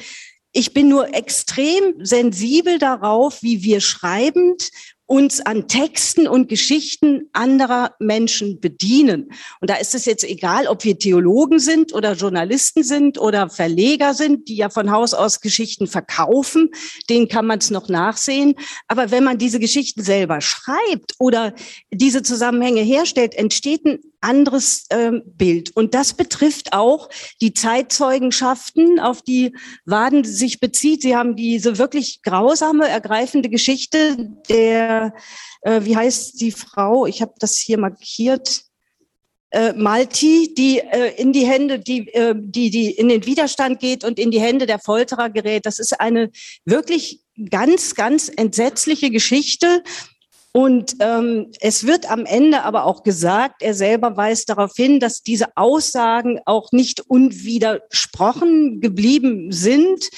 ich bin nur extrem sensibel darauf, wie wir schreibend uns an Texten und Geschichten anderer Menschen bedienen. Und da ist es jetzt egal, ob wir Theologen sind oder Journalisten sind oder Verleger sind, die ja von Haus aus Geschichten verkaufen, denen kann man es noch nachsehen. Aber wenn man diese Geschichten selber schreibt oder diese Zusammenhänge herstellt, entsteht ein anderes ähm, Bild. Und das betrifft auch die Zeitzeugenschaften, auf die Waden sich bezieht. Sie haben diese wirklich grausame, ergreifende Geschichte der, äh, wie heißt die Frau? Ich habe das hier markiert. Äh, Malti, die äh, in die Hände, die, äh, die, die in den Widerstand geht und in die Hände der Folterer gerät. Das ist eine wirklich ganz, ganz entsetzliche Geschichte. Und ähm, es wird am Ende aber auch gesagt, er selber weist darauf hin, dass diese Aussagen auch nicht unwidersprochen geblieben sind.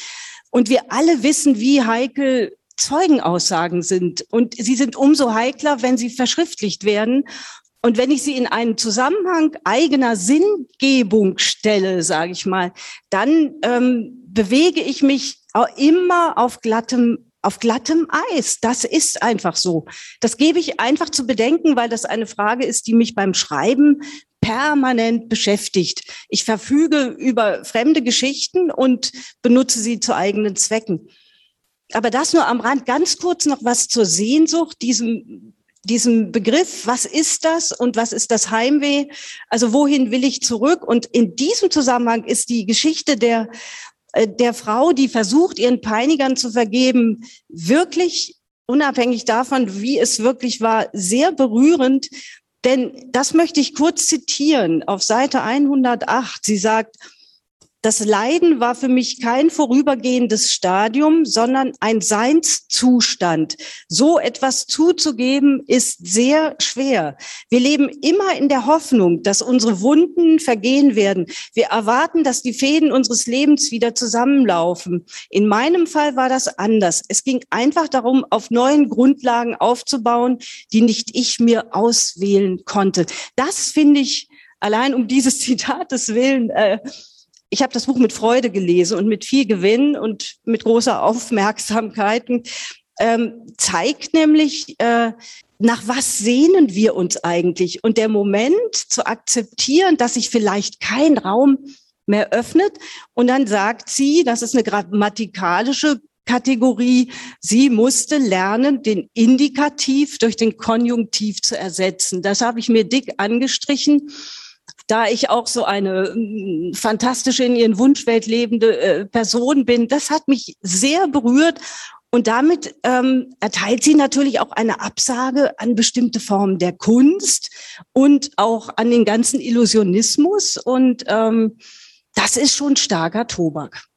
Und wir alle wissen, wie heikel Zeugenaussagen sind. Und sie sind umso heikler, wenn sie verschriftlicht werden. Und wenn ich sie in einen Zusammenhang eigener Sinngebung stelle, sage ich mal, dann ähm, bewege ich mich auch immer auf glattem auf glattem Eis. Das ist einfach so. Das gebe ich einfach zu bedenken, weil das eine Frage ist, die mich beim Schreiben permanent beschäftigt. Ich verfüge über fremde Geschichten und benutze sie zu eigenen Zwecken. Aber das nur am Rand. Ganz kurz noch was zur Sehnsucht, diesem diesem Begriff, was ist das und was ist das Heimweh? Also wohin will ich zurück? Und in diesem Zusammenhang ist die Geschichte der der Frau, die versucht, ihren Peinigern zu vergeben, wirklich unabhängig davon, wie es wirklich war, sehr berührend. Denn das möchte ich kurz zitieren auf Seite 108. Sie sagt, das Leiden war für mich kein vorübergehendes Stadium, sondern ein Seinszustand. So etwas zuzugeben ist sehr schwer. Wir leben immer in der Hoffnung, dass unsere Wunden vergehen werden. Wir erwarten, dass die Fäden unseres Lebens wieder zusammenlaufen. In meinem Fall war das anders. Es ging einfach darum, auf neuen Grundlagen aufzubauen, die nicht ich mir auswählen konnte. Das finde ich allein um dieses Zitates willen äh, ich habe das Buch mit Freude gelesen und mit viel Gewinn und mit großer Aufmerksamkeit. Ähm, zeigt nämlich, äh, nach was sehnen wir uns eigentlich? Und der Moment zu akzeptieren, dass sich vielleicht kein Raum mehr öffnet. Und dann sagt sie, das ist eine grammatikalische Kategorie, sie musste lernen, den Indikativ durch den Konjunktiv zu ersetzen. Das habe ich mir dick angestrichen da ich auch so eine mm, fantastische in ihren Wunschwelt lebende äh, Person bin, das hat mich sehr berührt. Und damit ähm, erteilt sie natürlich auch eine Absage an bestimmte Formen der Kunst und auch an den ganzen Illusionismus. Und ähm, das ist schon starker Tobak.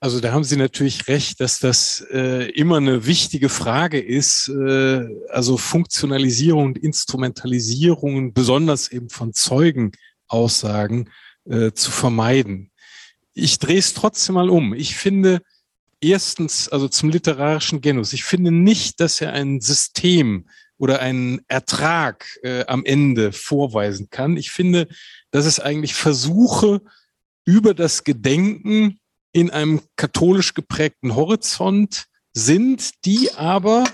Also da haben Sie natürlich recht, dass das äh, immer eine wichtige Frage ist, äh, also Funktionalisierung und Instrumentalisierung, besonders eben von Zeugenaussagen, äh, zu vermeiden. Ich drehe es trotzdem mal um. Ich finde erstens, also zum literarischen Genus, ich finde nicht, dass er ein System oder einen Ertrag äh, am Ende vorweisen kann. Ich finde, dass es eigentlich Versuche über das Gedenken in einem katholisch geprägten Horizont sind, die aber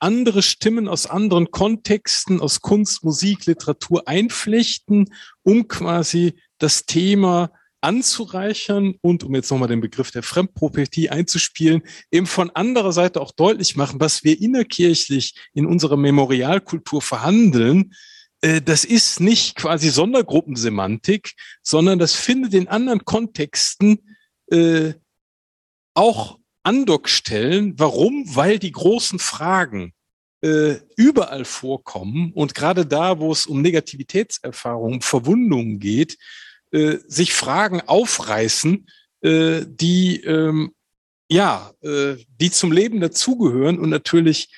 andere Stimmen aus anderen Kontexten, aus Kunst, Musik, Literatur einflechten, um quasi das Thema anzureichern und, um jetzt nochmal den Begriff der Fremdpropetie einzuspielen, eben von anderer Seite auch deutlich machen, was wir innerkirchlich in unserer Memorialkultur verhandeln, äh, das ist nicht quasi Sondergruppensemantik, sondern das findet in anderen Kontexten äh, auch Andockstellen. Warum? Weil die großen Fragen äh, überall vorkommen und gerade da, wo es um Negativitätserfahrungen, Verwundungen geht, äh, sich Fragen aufreißen, äh, die ähm, ja, äh, die zum Leben dazugehören und natürlich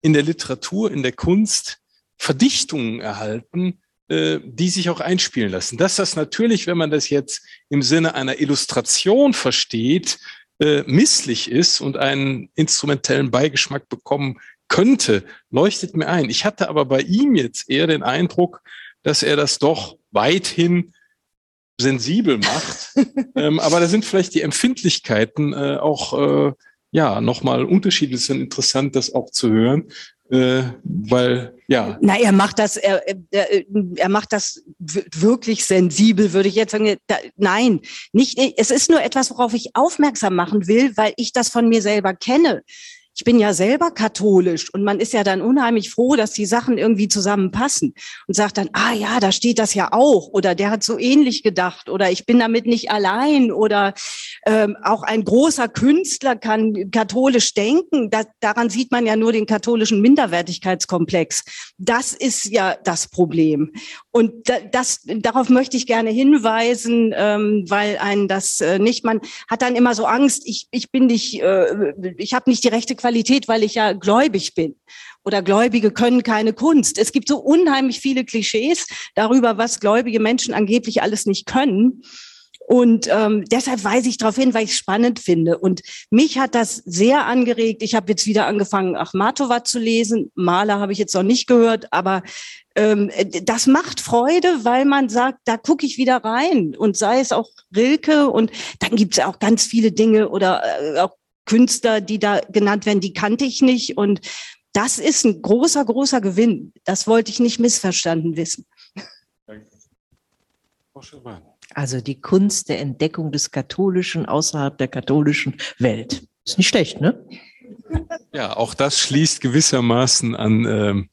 in der Literatur, in der Kunst Verdichtungen erhalten, die sich auch einspielen lassen. Dass das natürlich, wenn man das jetzt im Sinne einer Illustration versteht, äh, misslich ist und einen instrumentellen Beigeschmack bekommen könnte, leuchtet mir ein. Ich hatte aber bei ihm jetzt eher den Eindruck, dass er das doch weithin sensibel macht. ähm, aber da sind vielleicht die Empfindlichkeiten äh, auch äh, ja, nochmal Unterschiede. Es ist interessant, das auch zu hören, äh, weil ja. Na, er macht das, er, er, er macht das wirklich sensibel, würde ich jetzt sagen. Da, nein, nicht. Es ist nur etwas, worauf ich aufmerksam machen will, weil ich das von mir selber kenne ich bin ja selber katholisch und man ist ja dann unheimlich froh, dass die Sachen irgendwie zusammenpassen und sagt dann, ah ja, da steht das ja auch oder der hat so ähnlich gedacht oder ich bin damit nicht allein oder ähm, auch ein großer Künstler kann katholisch denken. Da, daran sieht man ja nur den katholischen Minderwertigkeitskomplex. Das ist ja das Problem. Und das, darauf möchte ich gerne hinweisen, ähm, weil ein das äh, nicht, man hat dann immer so Angst, ich, ich bin nicht, äh, ich habe nicht die rechte Qualität Qualität, weil ich ja gläubig bin. Oder Gläubige können keine Kunst. Es gibt so unheimlich viele Klischees darüber, was gläubige Menschen angeblich alles nicht können. Und ähm, deshalb weise ich darauf hin, weil ich es spannend finde. Und mich hat das sehr angeregt. Ich habe jetzt wieder angefangen, Achmatova zu lesen. Maler habe ich jetzt noch nicht gehört, aber ähm, das macht Freude, weil man sagt, da gucke ich wieder rein. Und sei es auch Rilke und dann gibt es auch ganz viele Dinge oder äh, auch Künstler, die da genannt werden, die kannte ich nicht. Und das ist ein großer, großer Gewinn. Das wollte ich nicht missverstanden wissen. Also die Kunst der Entdeckung des Katholischen außerhalb der katholischen Welt. Ist nicht schlecht, ne? Ja, auch das schließt gewissermaßen an ähm,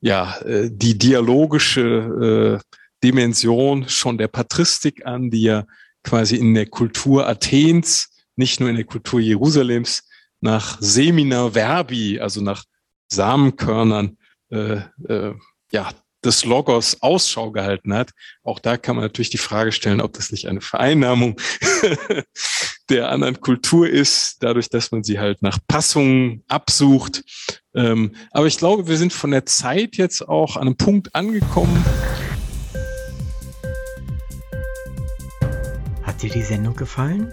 ja, äh, die dialogische äh, Dimension schon der Patristik an, die ja quasi in der Kultur Athens nicht nur in der Kultur Jerusalems nach Semina Verbi, also nach Samenkörnern, äh, äh, ja, des Logos Ausschau gehalten hat. Auch da kann man natürlich die Frage stellen, ob das nicht eine Vereinnahmung der anderen Kultur ist, dadurch, dass man sie halt nach Passungen absucht. Ähm, aber ich glaube, wir sind von der Zeit jetzt auch an einem Punkt angekommen. Hat dir die Sendung gefallen?